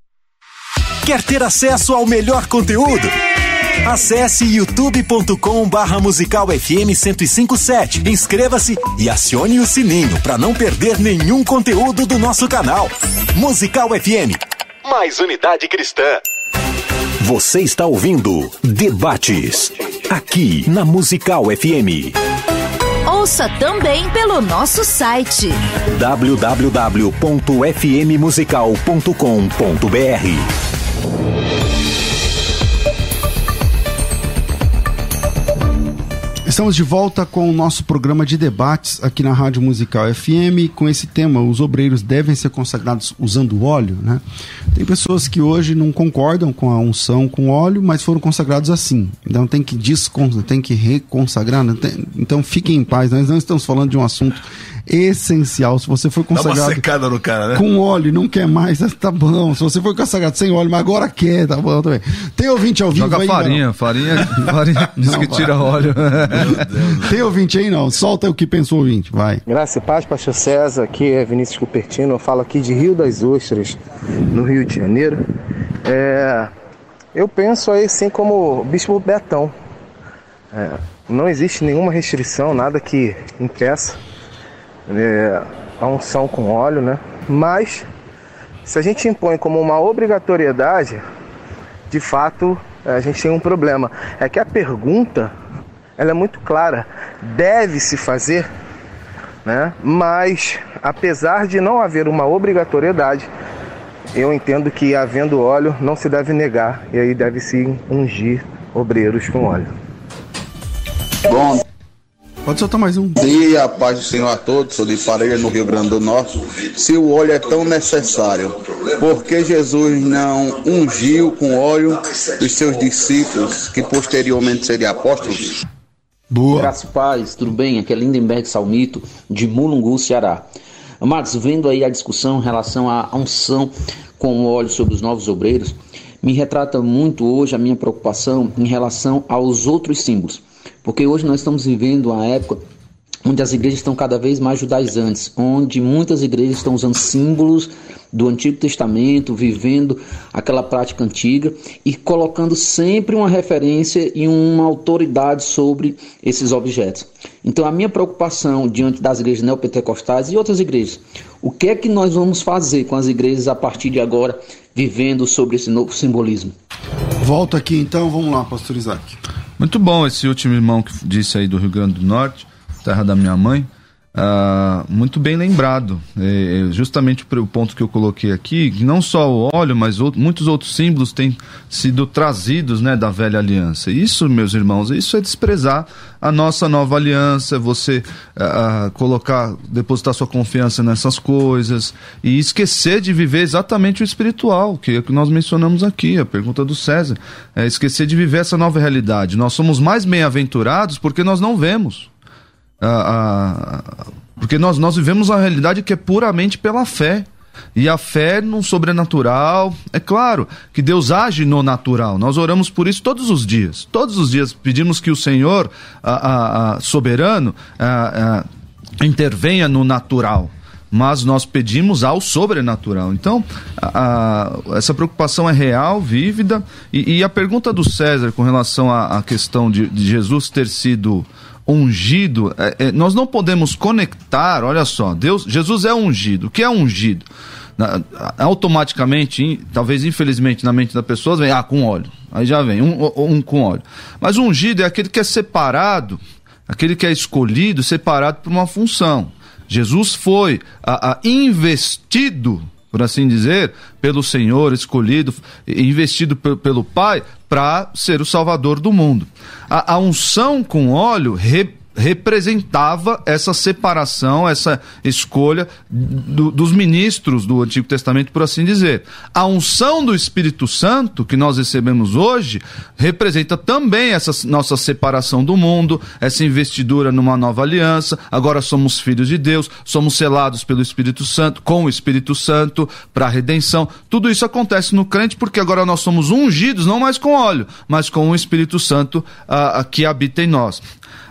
Quer ter acesso ao melhor conteúdo? Acesse youtube.com barra musical FM 1057. Inscreva-se e acione o sininho para não perder nenhum conteúdo do nosso canal. Musical FM. Mais unidade cristã. Você está ouvindo Debates. Aqui na Musical FM. Ouça também pelo nosso site www.fmmusical.com.br. Estamos de volta com o nosso programa de debates aqui na Rádio Musical FM com esse tema: os obreiros devem ser consagrados usando óleo, né? Tem pessoas que hoje não concordam com a unção com óleo, mas foram consagrados assim. Então tem que desconsagrar, tem que reconsagrar. Né? Tem, então fiquem em paz. Nós não estamos falando de um assunto essencial. Se você foi consagrado Dá uma secada no cara, né? com óleo, não quer mais, tá bom. Se você foi consagrado sem óleo, mas agora quer, tá bom também. Tem ouvinte ao vivo Joga aí, farinha, não? farinha, farinha diz Não, que vai. tira óleo. Tem ouvinte aí não? Solta o que pensou o ouvinte, vai. Graça e paz, pastor César, aqui é Vinícius Cupertino, eu falo aqui de Rio das Ostras, no Rio de Janeiro. É, eu penso aí assim como o Bispo Betão, É, não existe nenhuma restrição, nada que impeça é, a unção com óleo, né? Mas se a gente impõe como uma obrigatoriedade, de fato a gente tem um problema. É que a pergunta ela é muito clara, deve-se fazer né? Mas apesar de não haver uma obrigatoriedade, eu entendo que havendo óleo não se deve negar e aí deve se ungir obreiros com óleo. Bom Pode soltar mais um. dia, paz do Senhor a todos. Sou de Parelha, no Rio Grande do Norte. Se o óleo é tão necessário, por que Jesus não ungiu com óleo os seus discípulos, que posteriormente seriam apóstolos? Boa. Graça e paz, tudo bem? Aqui é Lindenberg Salmito, de Mulungu, Ceará. Amados, vendo aí a discussão em relação à unção com óleo sobre os novos obreiros, me retrata muito hoje a minha preocupação em relação aos outros símbolos. Porque hoje nós estamos vivendo uma época onde as igrejas estão cada vez mais judaizantes, onde muitas igrejas estão usando símbolos do Antigo Testamento, vivendo aquela prática antiga e colocando sempre uma referência e uma autoridade sobre esses objetos. Então, a minha preocupação diante das igrejas neopentecostais e outras igrejas, o que é que nós vamos fazer com as igrejas a partir de agora, vivendo sobre esse novo simbolismo? Volta aqui então, vamos lá, pastor Isaac. Muito bom esse último irmão que disse aí do Rio Grande do Norte, terra da minha mãe. Ah, muito bem lembrado. É, é justamente o ponto que eu coloquei aqui, não só o óleo, mas outro- muitos outros símbolos têm sido trazidos né, da velha aliança. Isso, meus irmãos, isso é desprezar a nossa nova aliança, você ah, ah, colocar, depositar sua confiança nessas coisas e esquecer de viver exatamente o espiritual, que é que nós mencionamos aqui, a pergunta do César. É esquecer de viver essa nova realidade. Nós somos mais bem-aventurados porque nós não vemos. Ah, ah, porque nós, nós vivemos uma realidade que é puramente pela fé. E a fé no sobrenatural, é claro que Deus age no natural. Nós oramos por isso todos os dias. Todos os dias pedimos que o Senhor, ah, ah, soberano, intervenha no natural. Mas nós pedimos ao sobrenatural. Então, a- a- essa preocupação é real, vívida. E, e a pergunta do César com relação à, à questão de, de Jesus ter sido ungido, é, é, nós não podemos conectar, olha só, Deus, Jesus é ungido. O que é ungido? Na- automaticamente, in- talvez infelizmente na mente das pessoas, vem, ah, com óleo. Aí já vem, um, um com óleo. Mas ungido é aquele que é separado, aquele que é escolhido, separado por uma função. Jesus foi a, a investido, por assim dizer, pelo Senhor, escolhido, investido pe- pelo Pai para ser o Salvador do mundo. A, a unção com óleo re- representava essa separação, essa escolha do- dos ministros do Antigo Testamento, por assim dizer. A unção do Espírito Santo que nós recebemos hoje representa também essa nossa separação do mundo, essa investidura numa nova aliança. Agora somos filhos de Deus, somos selados pelo Espírito Santo, com o Espírito Santo para a redenção. Tudo isso acontece no crente porque agora nós somos ungidos não mais com óleo, mas com o Espírito Santo ah, ah, que habita em nós.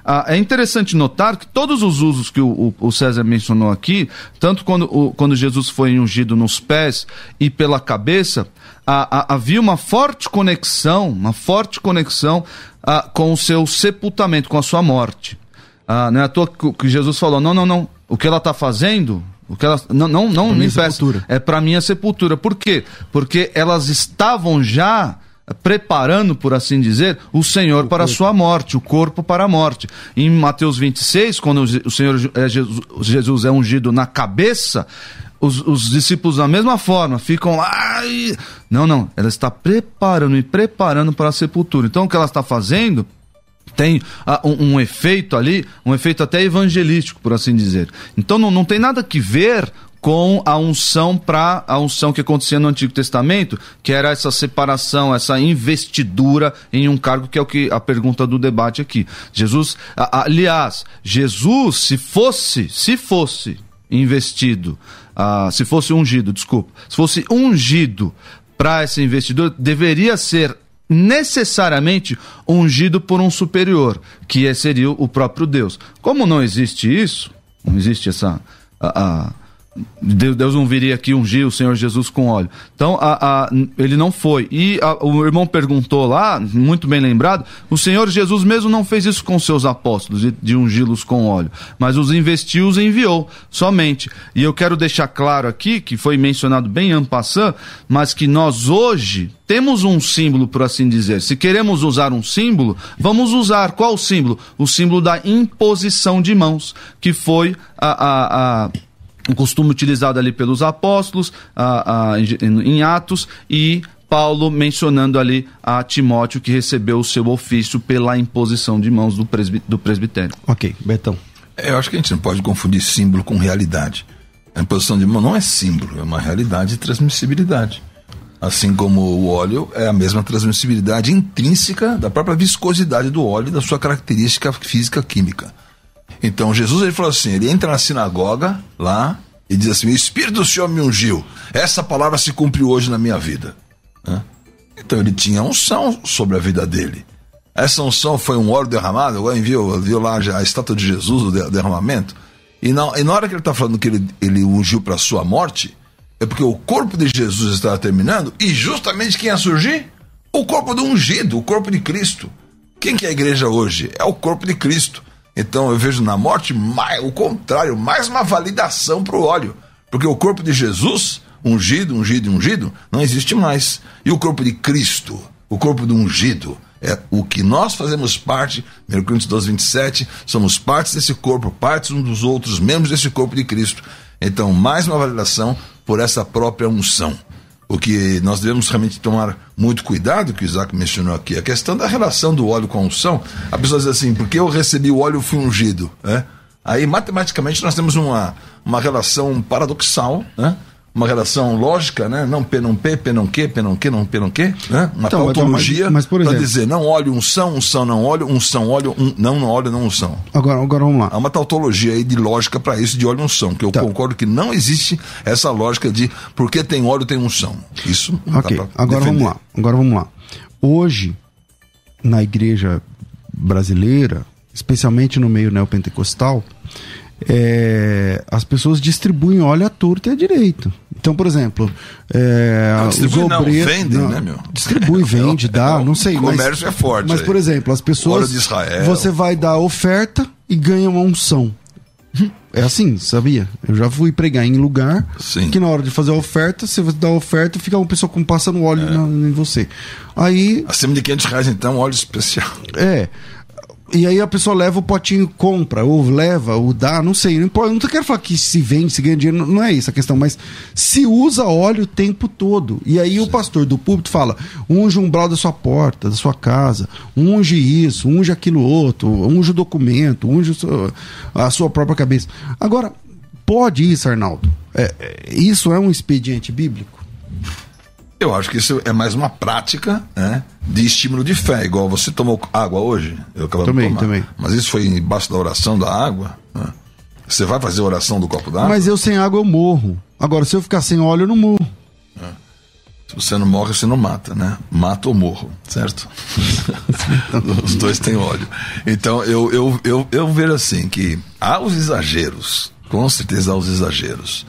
Ah, é interessante notar que todos os usos que o, o, César mencionou aqui, tanto quando, o, quando Jesus foi ungido nos pés e pela cabeça, ah, ah, havia uma forte conexão, uma forte conexão ah, com o seu sepultamento, com a sua morte. Ah, não é à toa que, que Jesus falou: não, não, não, o que ela está fazendo o que elas não não não me peça, é para minha sepultura. Por quê? Porque elas estavam já preparando, por assim dizer, o Senhor para a sua morte, o corpo para a morte. Em Mateus 26, quando o Senhor é Jesus, Jesus é ungido na cabeça, os, os, discípulos da mesma forma ficam lá. E... Não, não, ela está preparando e preparando para a sepultura. Então o que ela está fazendo tem ah, um, um, efeito ali, um efeito até evangelístico, por assim dizer. Então não, não tem nada que ver com a unção para a unção que acontecia no Antigo Testamento, que era essa separação, essa investidura em um cargo que é o que a pergunta do debate aqui. Jesus, aliás, Jesus, se fosse, se fosse investido, uh, se fosse ungido, desculpa, se fosse ungido para essa investidura, deveria ser necessariamente ungido por um superior, que seria o próprio Deus. Como não existe isso, não existe essa. Deus não viria aqui ungir o Senhor Jesus com óleo. Então, a, a, ele não foi. E a, o irmão perguntou lá, muito bem lembrado, o Senhor Jesus mesmo não fez isso com seus apóstolos, de, de ungí-los com óleo, mas os investiu, os enviou, somente. E eu quero deixar claro aqui, que foi mencionado bem en passant, mas que nós hoje temos um símbolo, por assim dizer. Se queremos usar um símbolo, vamos usar qual símbolo? O símbolo da imposição de mãos, que foi a, a um costume utilizado ali pelos apóstolos a, a, em Atos e Paulo mencionando ali a Timóteo que recebeu o seu ofício pela imposição de mãos do, presbi, do presbitério. Ok, Betão. É, eu acho que a gente não pode confundir símbolo com realidade. A imposição de mão não é símbolo, é uma realidade de transmissibilidade. Assim como o óleo é a mesma transmissibilidade intrínseca da própria viscosidade do óleo e da sua característica física química. Então Jesus ele falou assim: ele entra na sinagoga lá e diz assim: O Espírito do Senhor me ungiu. Essa palavra se cumpriu hoje na minha vida. Então ele tinha unção sobre a vida dele. Essa unção foi um óleo derramado. Agora viu, viu lá a estátua de Jesus, o derramamento. E na, e na hora que ele está falando que ele, ele ungiu para sua morte, é porque o corpo de Jesus estava terminando e justamente quem ia surgir? O corpo do ungido, o corpo de Cristo. Quem que é a igreja hoje? É o corpo de Cristo. Então eu vejo na morte mais, o contrário, mais uma validação para o óleo. Porque o corpo de Jesus, ungido, ungido ungido, não existe mais. E o corpo de Cristo, o corpo do ungido, é o que nós fazemos parte, 1 Coríntios 12, 27, somos partes desse corpo, partes uns dos outros, membros desse corpo de Cristo. Então, mais uma validação por essa própria unção o que nós devemos realmente tomar muito cuidado, que o Isaac mencionou aqui, a questão da relação do óleo com a unção. A pessoa diz assim, porque eu recebi o óleo, fui ungido. Né? Aí, matematicamente, nós temos uma, uma relação paradoxal, né? Uma relação lógica, né? Não P não P, P não Q, P não Q, não P não Q, né? Uma então, tautologia mas, mas para dizer não óleo, unção, unção, não óleo, unção, óleo, um, não, não óleo, não unção. Agora, agora vamos lá. Há uma tautologia aí de lógica para isso de óleo unção, que eu tá. concordo que não existe essa lógica de porque tem óleo tem unção. Isso não Ok, agora defender. vamos lá. Agora vamos lá. Hoje, na igreja brasileira, especialmente no meio neopentecostal, é, as pessoas distribuem óleo à torta e à direita. Então, por exemplo, é, não, distribui, os obreiros, não, vendem, não, né, meu? Distribui, vende, dá, não sei. O comércio mas, é forte. Mas, aí. por exemplo, as pessoas. Você vai dar oferta e ganha uma unção. É assim, sabia? Eu já fui pregar em lugar Sim. que na hora de fazer a oferta, você dá a oferta fica uma pessoa com passando óleo é. na, em você. Aí. Acima de 500 reais, então, óleo especial. É. E aí a pessoa leva o potinho, compra, ou leva, ou dá, não sei. Não, importa, não quero falar que se vende, se ganha dinheiro, não é isso a questão, mas se usa óleo o tempo todo. E aí Sim. o pastor do púlpito fala: unge o umbral da sua porta, da sua casa, unge isso, unge aquilo outro, unge o documento, unge a sua própria cabeça. Agora, pode isso, Arnaldo? É, é, isso é um expediente bíblico? Eu acho que isso é mais uma prática né, de estímulo de fé, igual você tomou água hoje. Eu também, também. Mas isso foi embaixo da oração da água. Né? Você vai fazer a oração do copo d'água? Mas eu sem água eu morro. Agora, se eu ficar sem óleo, eu não morro. É. Se você não morre, você não mata, né? Mata ou morro, certo? Os dois têm óleo. Então, eu, eu, eu, eu vejo assim que há os exageros, com certeza há os exageros.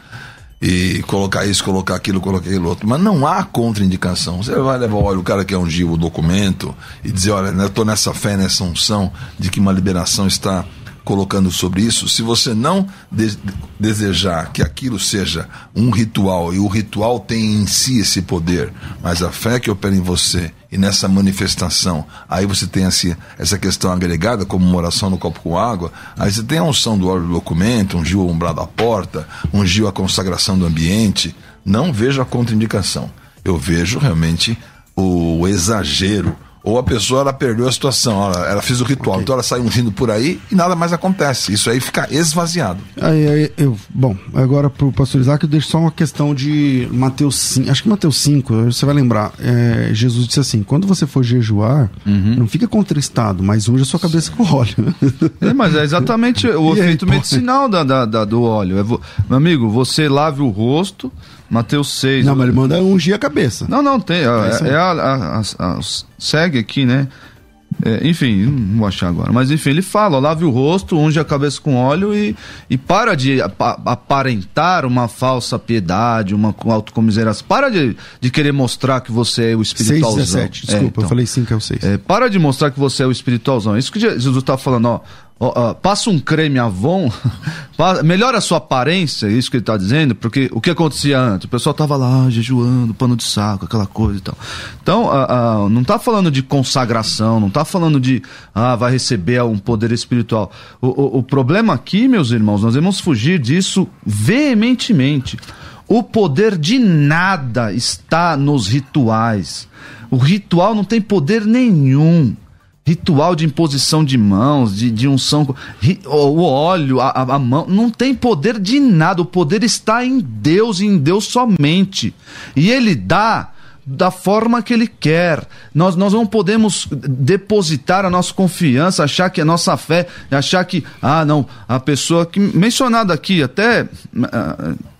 E colocar isso, colocar aquilo, colocar aquilo outro. Mas não há contraindicação. Você vai levar, olha, o cara que ungir o documento e dizer, olha, eu estou nessa fé, nessa unção de que uma liberação está colocando sobre isso, se você não de desejar que aquilo seja um ritual, e o ritual tem em si esse poder, mas a fé que opera em você e nessa manifestação, aí você tem assim, essa questão agregada, como uma oração no copo com água, aí você tem a unção do óleo do documento, ungiu o umbral da porta, ungiu a consagração do ambiente, não vejo a contraindicação. Eu vejo realmente o exagero ou a pessoa ela perdeu a situação, ela, ela fez o ritual, okay. então ela sai ungindo por aí e nada mais acontece. Isso aí fica esvaziado. Aí, aí eu, bom, agora para o pastor Isaac eu deixo só uma questão de Mateus 5, acho que Mateus 5, você vai lembrar, é, Jesus disse assim, quando você for jejuar, uhum. não fica contristado, mas unja a sua cabeça com óleo. É, mas é exatamente o efeito medicinal da, da, da, do óleo. É, meu amigo, você lave o rosto, Mateus 6. Não, mas ele manda ungir a cabeça. Não, não, tem. É, é, é a, a, a, segue aqui, né? É, enfim, não vou achar agora. Mas enfim, ele fala: lave o rosto, unge a cabeça com óleo e, e para de aparentar uma falsa piedade, uma autocomiseração. Para de, de querer mostrar que você é o espiritualzão. 6, 17, desculpa, é, então, eu falei 5 é o 6. É, para de mostrar que você é o espiritualzão. Isso que Jesus está falando, ó uh, passa um creme Avon, melhora a sua aparência, é isso que ele está dizendo, porque o que acontecia antes? O pessoal estava lá jejuando, pano de saco, aquela coisa e tal. Então, uh, uh, não está falando de consagração, não está falando de, ah, vai receber um poder espiritual. O, o, o problema aqui, meus irmãos, nós devemos fugir disso veementemente. O poder de nada está nos rituais. O ritual não tem poder nenhum ritual de imposição de mãos, de, de unção, o óleo, a, a, mão, não tem poder de nada. O poder está em Deus e em Deus somente. E Ele dá da forma que Ele quer. Nós, nós não podemos depositar a nossa confiança, achar que a nossa fé, achar que, ah, não, a pessoa que mencionada aqui, até. Uh,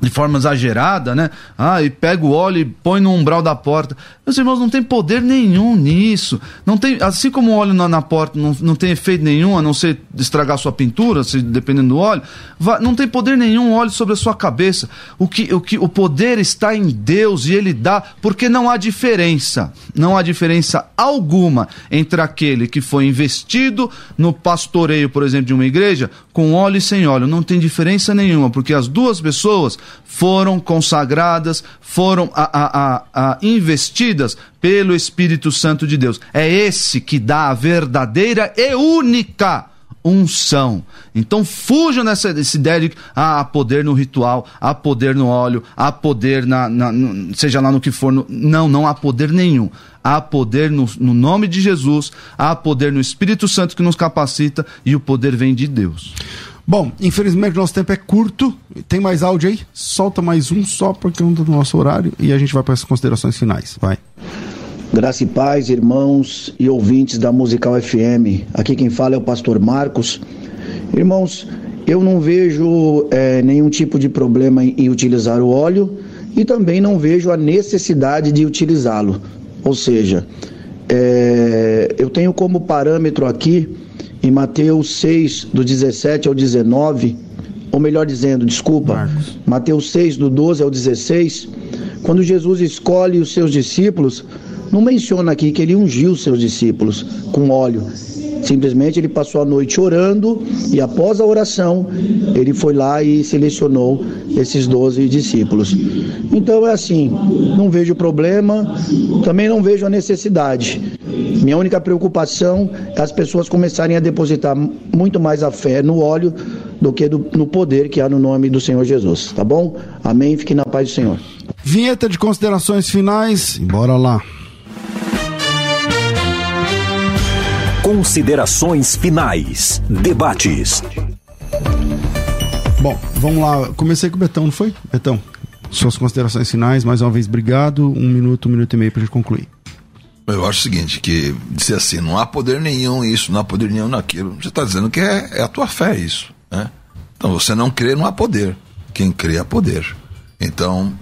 de forma exagerada, né? Ah, e pega o óleo e põe no umbral da porta. Meus irmãos, não tem poder nenhum nisso. Não tem, assim como o óleo na, na porta não, não tem efeito nenhum, a não ser estragar sua pintura, se, dependendo do óleo, vai, não tem poder nenhum óleo sobre a sua cabeça. O que, o que o poder está em Deus e Ele dá, porque não há diferença, não há diferença alguma entre aquele que foi investido no pastoreio, por exemplo, de uma igreja, com óleo e sem óleo. Não tem diferença nenhuma, porque as duas pessoas foram consagradas, foram a, a, a, investidas pelo Espírito Santo de Deus. É esse que dá a verdadeira e única unção. Então fujam nessa, dessa ideia de ah, há poder no ritual, há poder no óleo, há poder na, na seja lá no que for. No, não, não há poder nenhum. Há poder no, no nome de Jesus, há poder no Espírito Santo que nos capacita e o poder vem de Deus. Bom, infelizmente nosso tempo é curto. Tem mais áudio aí? Solta mais um só porque não tá no nosso horário e a gente vai para as considerações finais. Vai. Graça e paz, irmãos e ouvintes da Musical FM. Aqui quem fala é o pastor Marcos. Irmãos, eu não vejo é, nenhum tipo de problema em, em utilizar o óleo e também não vejo a necessidade de utilizá-lo. Ou seja, é, eu tenho como parâmetro aqui em Mateus 6, do 17 ao 19, ou melhor dizendo, desculpa, Marcos. Mateus 6, do 12 ao 16, quando Jesus escolhe os seus discípulos, não menciona aqui que ele ungiu seus discípulos com óleo. Simplesmente ele passou a noite orando e após a oração ele foi lá e selecionou esses doze discípulos. Então é assim, não vejo problema, também não vejo a necessidade. Minha única preocupação é as pessoas começarem a depositar muito mais a fé no óleo do que do, no poder que há no nome do Senhor Jesus. Tá bom? Amém. Fique na paz do Senhor. Vinheta de considerações finais. Bora lá. Considerações finais. Debates. Bom, vamos lá. Comecei com o Betão, não foi? Betão, suas considerações finais, mais uma vez, obrigado. Um minuto, um minuto e meio para gente concluir. Eu acho o seguinte, que dizer assim, não há poder nenhum isso, não há poder nenhum naquilo. Você está dizendo que é, é, a tua fé isso, né? Então, você não crê, não há poder. Quem crê, há poder. Então,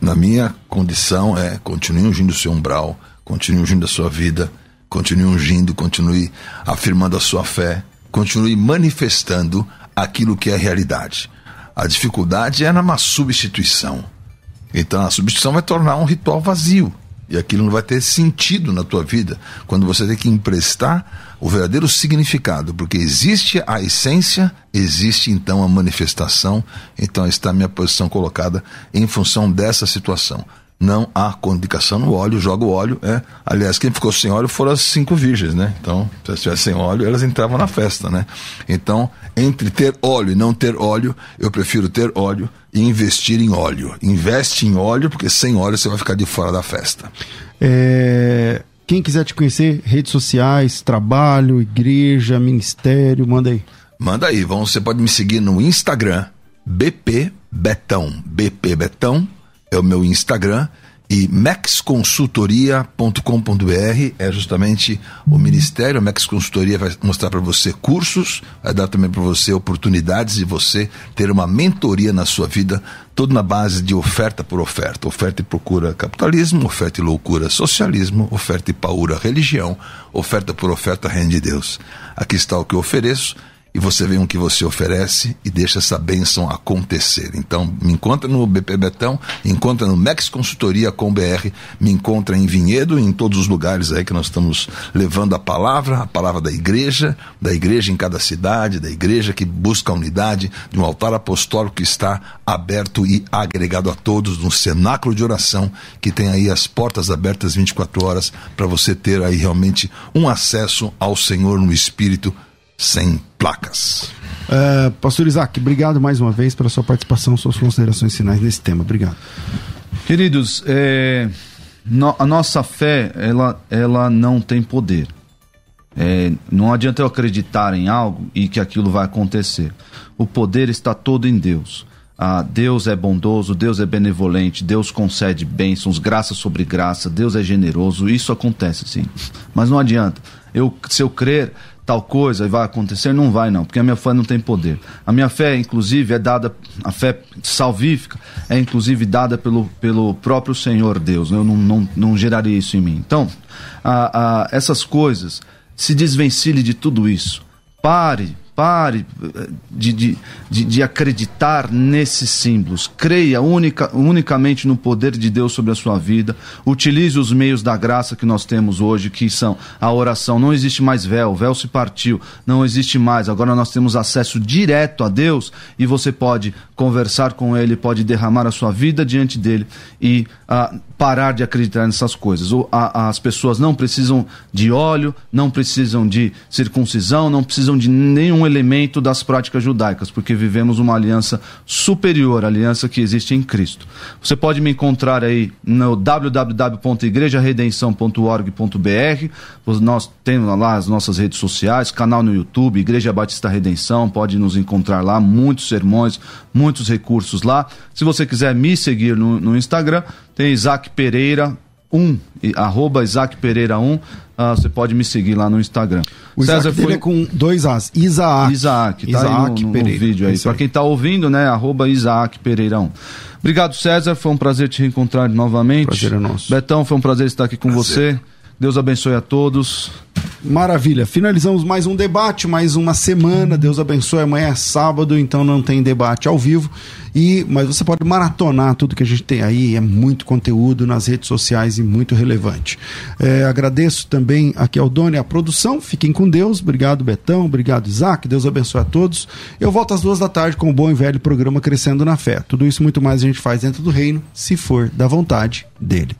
na minha condição, é continue ungindo o seu umbral, continue ungindo a sua vida, continue ungindo, continue afirmando a sua fé, continue manifestando aquilo que é realidade. A dificuldade é numa substituição. Então a substituição vai tornar um ritual vazio. E aquilo não vai ter sentido na tua vida quando você tem que emprestar o verdadeiro significado, porque existe a essência, existe então a manifestação. Então está a minha posição colocada em função dessa situação não há indicação no óleo, joga o óleo. É. Aliás, quem ficou sem óleo foram as cinco virgens, né? Então, se elas tivessem óleo, elas entravam na festa, né? Então, entre ter óleo e não ter óleo, eu prefiro ter óleo e investir em óleo. Investe em óleo, porque sem óleo você vai ficar de fora da festa. É... Quem quiser te conhecer, redes sociais, trabalho, igreja, ministério, manda aí. Manda aí, você pode me seguir no Instagram, BP Betão, BP Betão, é o meu Instagram e maxconsultoria.com.br é justamente o ministério. A Max Consultoria vai mostrar para você cursos, vai dar também para você oportunidades de você ter uma mentoria na sua vida, tudo na base de oferta por oferta. Oferta e procura capitalismo, oferta e loucura socialismo, oferta e paura religião, oferta por oferta reino de Deus. Aqui está o que eu ofereço e você vê o que você oferece e deixa essa bênção acontecer. Então, me encontra no BP Betão, me encontra no Max Consultoria com BR, me encontra em Vinhedo, em todos os lugares aí que nós estamos levando a palavra, a palavra da igreja, da igreja em cada cidade, da igreja que busca a unidade, de um altar apostólico que está aberto e agregado a todos, num cenáculo de oração que tem aí as portas abertas 24 horas para você ter aí realmente um acesso ao Senhor no Espírito sem placas. Uh, Pastor Isaac, obrigado mais uma vez pela sua participação, suas considerações finais nesse tema. Obrigado. Queridos, é, no, a nossa fé, ela, ela não tem poder. É, não adianta eu acreditar em algo e que aquilo vai acontecer. O poder está todo em Deus. Ah, Deus é bondoso, Deus é benevolente, Deus concede bênçãos, graça sobre graça, Deus é generoso, isso acontece sim. Mas não adianta. Eu, se eu crer, tal coisa vai acontecer, não vai não, porque a minha fé não tem poder. A minha fé, inclusive, é dada, a fé salvífica é inclusive dada pelo, pelo próprio Senhor Deus. Eu não, não, não geraria isso em mim. Então, a, a, essas coisas, se desvencilhe de tudo isso. Pare Pare de, de, de, de, acreditar nesses símbolos. Creia única, unicamente no poder de Deus sobre a sua vida. Utilize os meios da graça que nós temos hoje, que são a oração. Não existe mais véu, o véu se partiu. Não existe mais. Agora nós temos acesso direto a Deus e você pode conversar com Ele, pode derramar a sua vida diante dele e uh, parar de acreditar nessas coisas. O, a, as pessoas não precisam de óleo, não precisam de circuncisão, não precisam de nenhum elemento das práticas judaicas, porque vivemos uma aliança superior, a aliança que existe em Cristo. Você pode me encontrar aí no www.igrejaredenção.org.br. Nós temos lá as nossas redes sociais, canal no YouTube, Igreja Batista Redenção, pode nos encontrar lá, muitos sermões, muitos recursos lá. Se você quiser me seguir no, no Instagram, tem Isaac Pereira 1, arroba Isaac Pereira 1. Uh, ah, você pode me seguir lá no Instagram. O César Isaac foi... é com dois As. Isaac. Isaac, tá Isaac no, Pereira. No vídeo aí. Para quem está ouvindo, né? Arroba Isaac Pereira 1. Obrigado, César. Foi um prazer te reencontrar novamente. Prazer é nosso. Betão, foi um prazer estar aqui com prazer. você. Deus abençoe a todos. Maravilha. Finalizamos mais um debate, mais uma semana. Deus abençoe. Amanhã é sábado, então não tem debate ao vivo. E mas você pode maratonar tudo que a gente tem aí. É muito conteúdo nas redes sociais e muito relevante. É, agradeço também aqui ao Doni a produção. Fiquem com Deus. Obrigado, Betão. Obrigado, Isaac. Deus abençoe a todos. Eu volto às duas da tarde com o bom e velho programa Crescendo na Fé. Tudo isso muito mais a gente faz dentro do reino, se for da vontade dele.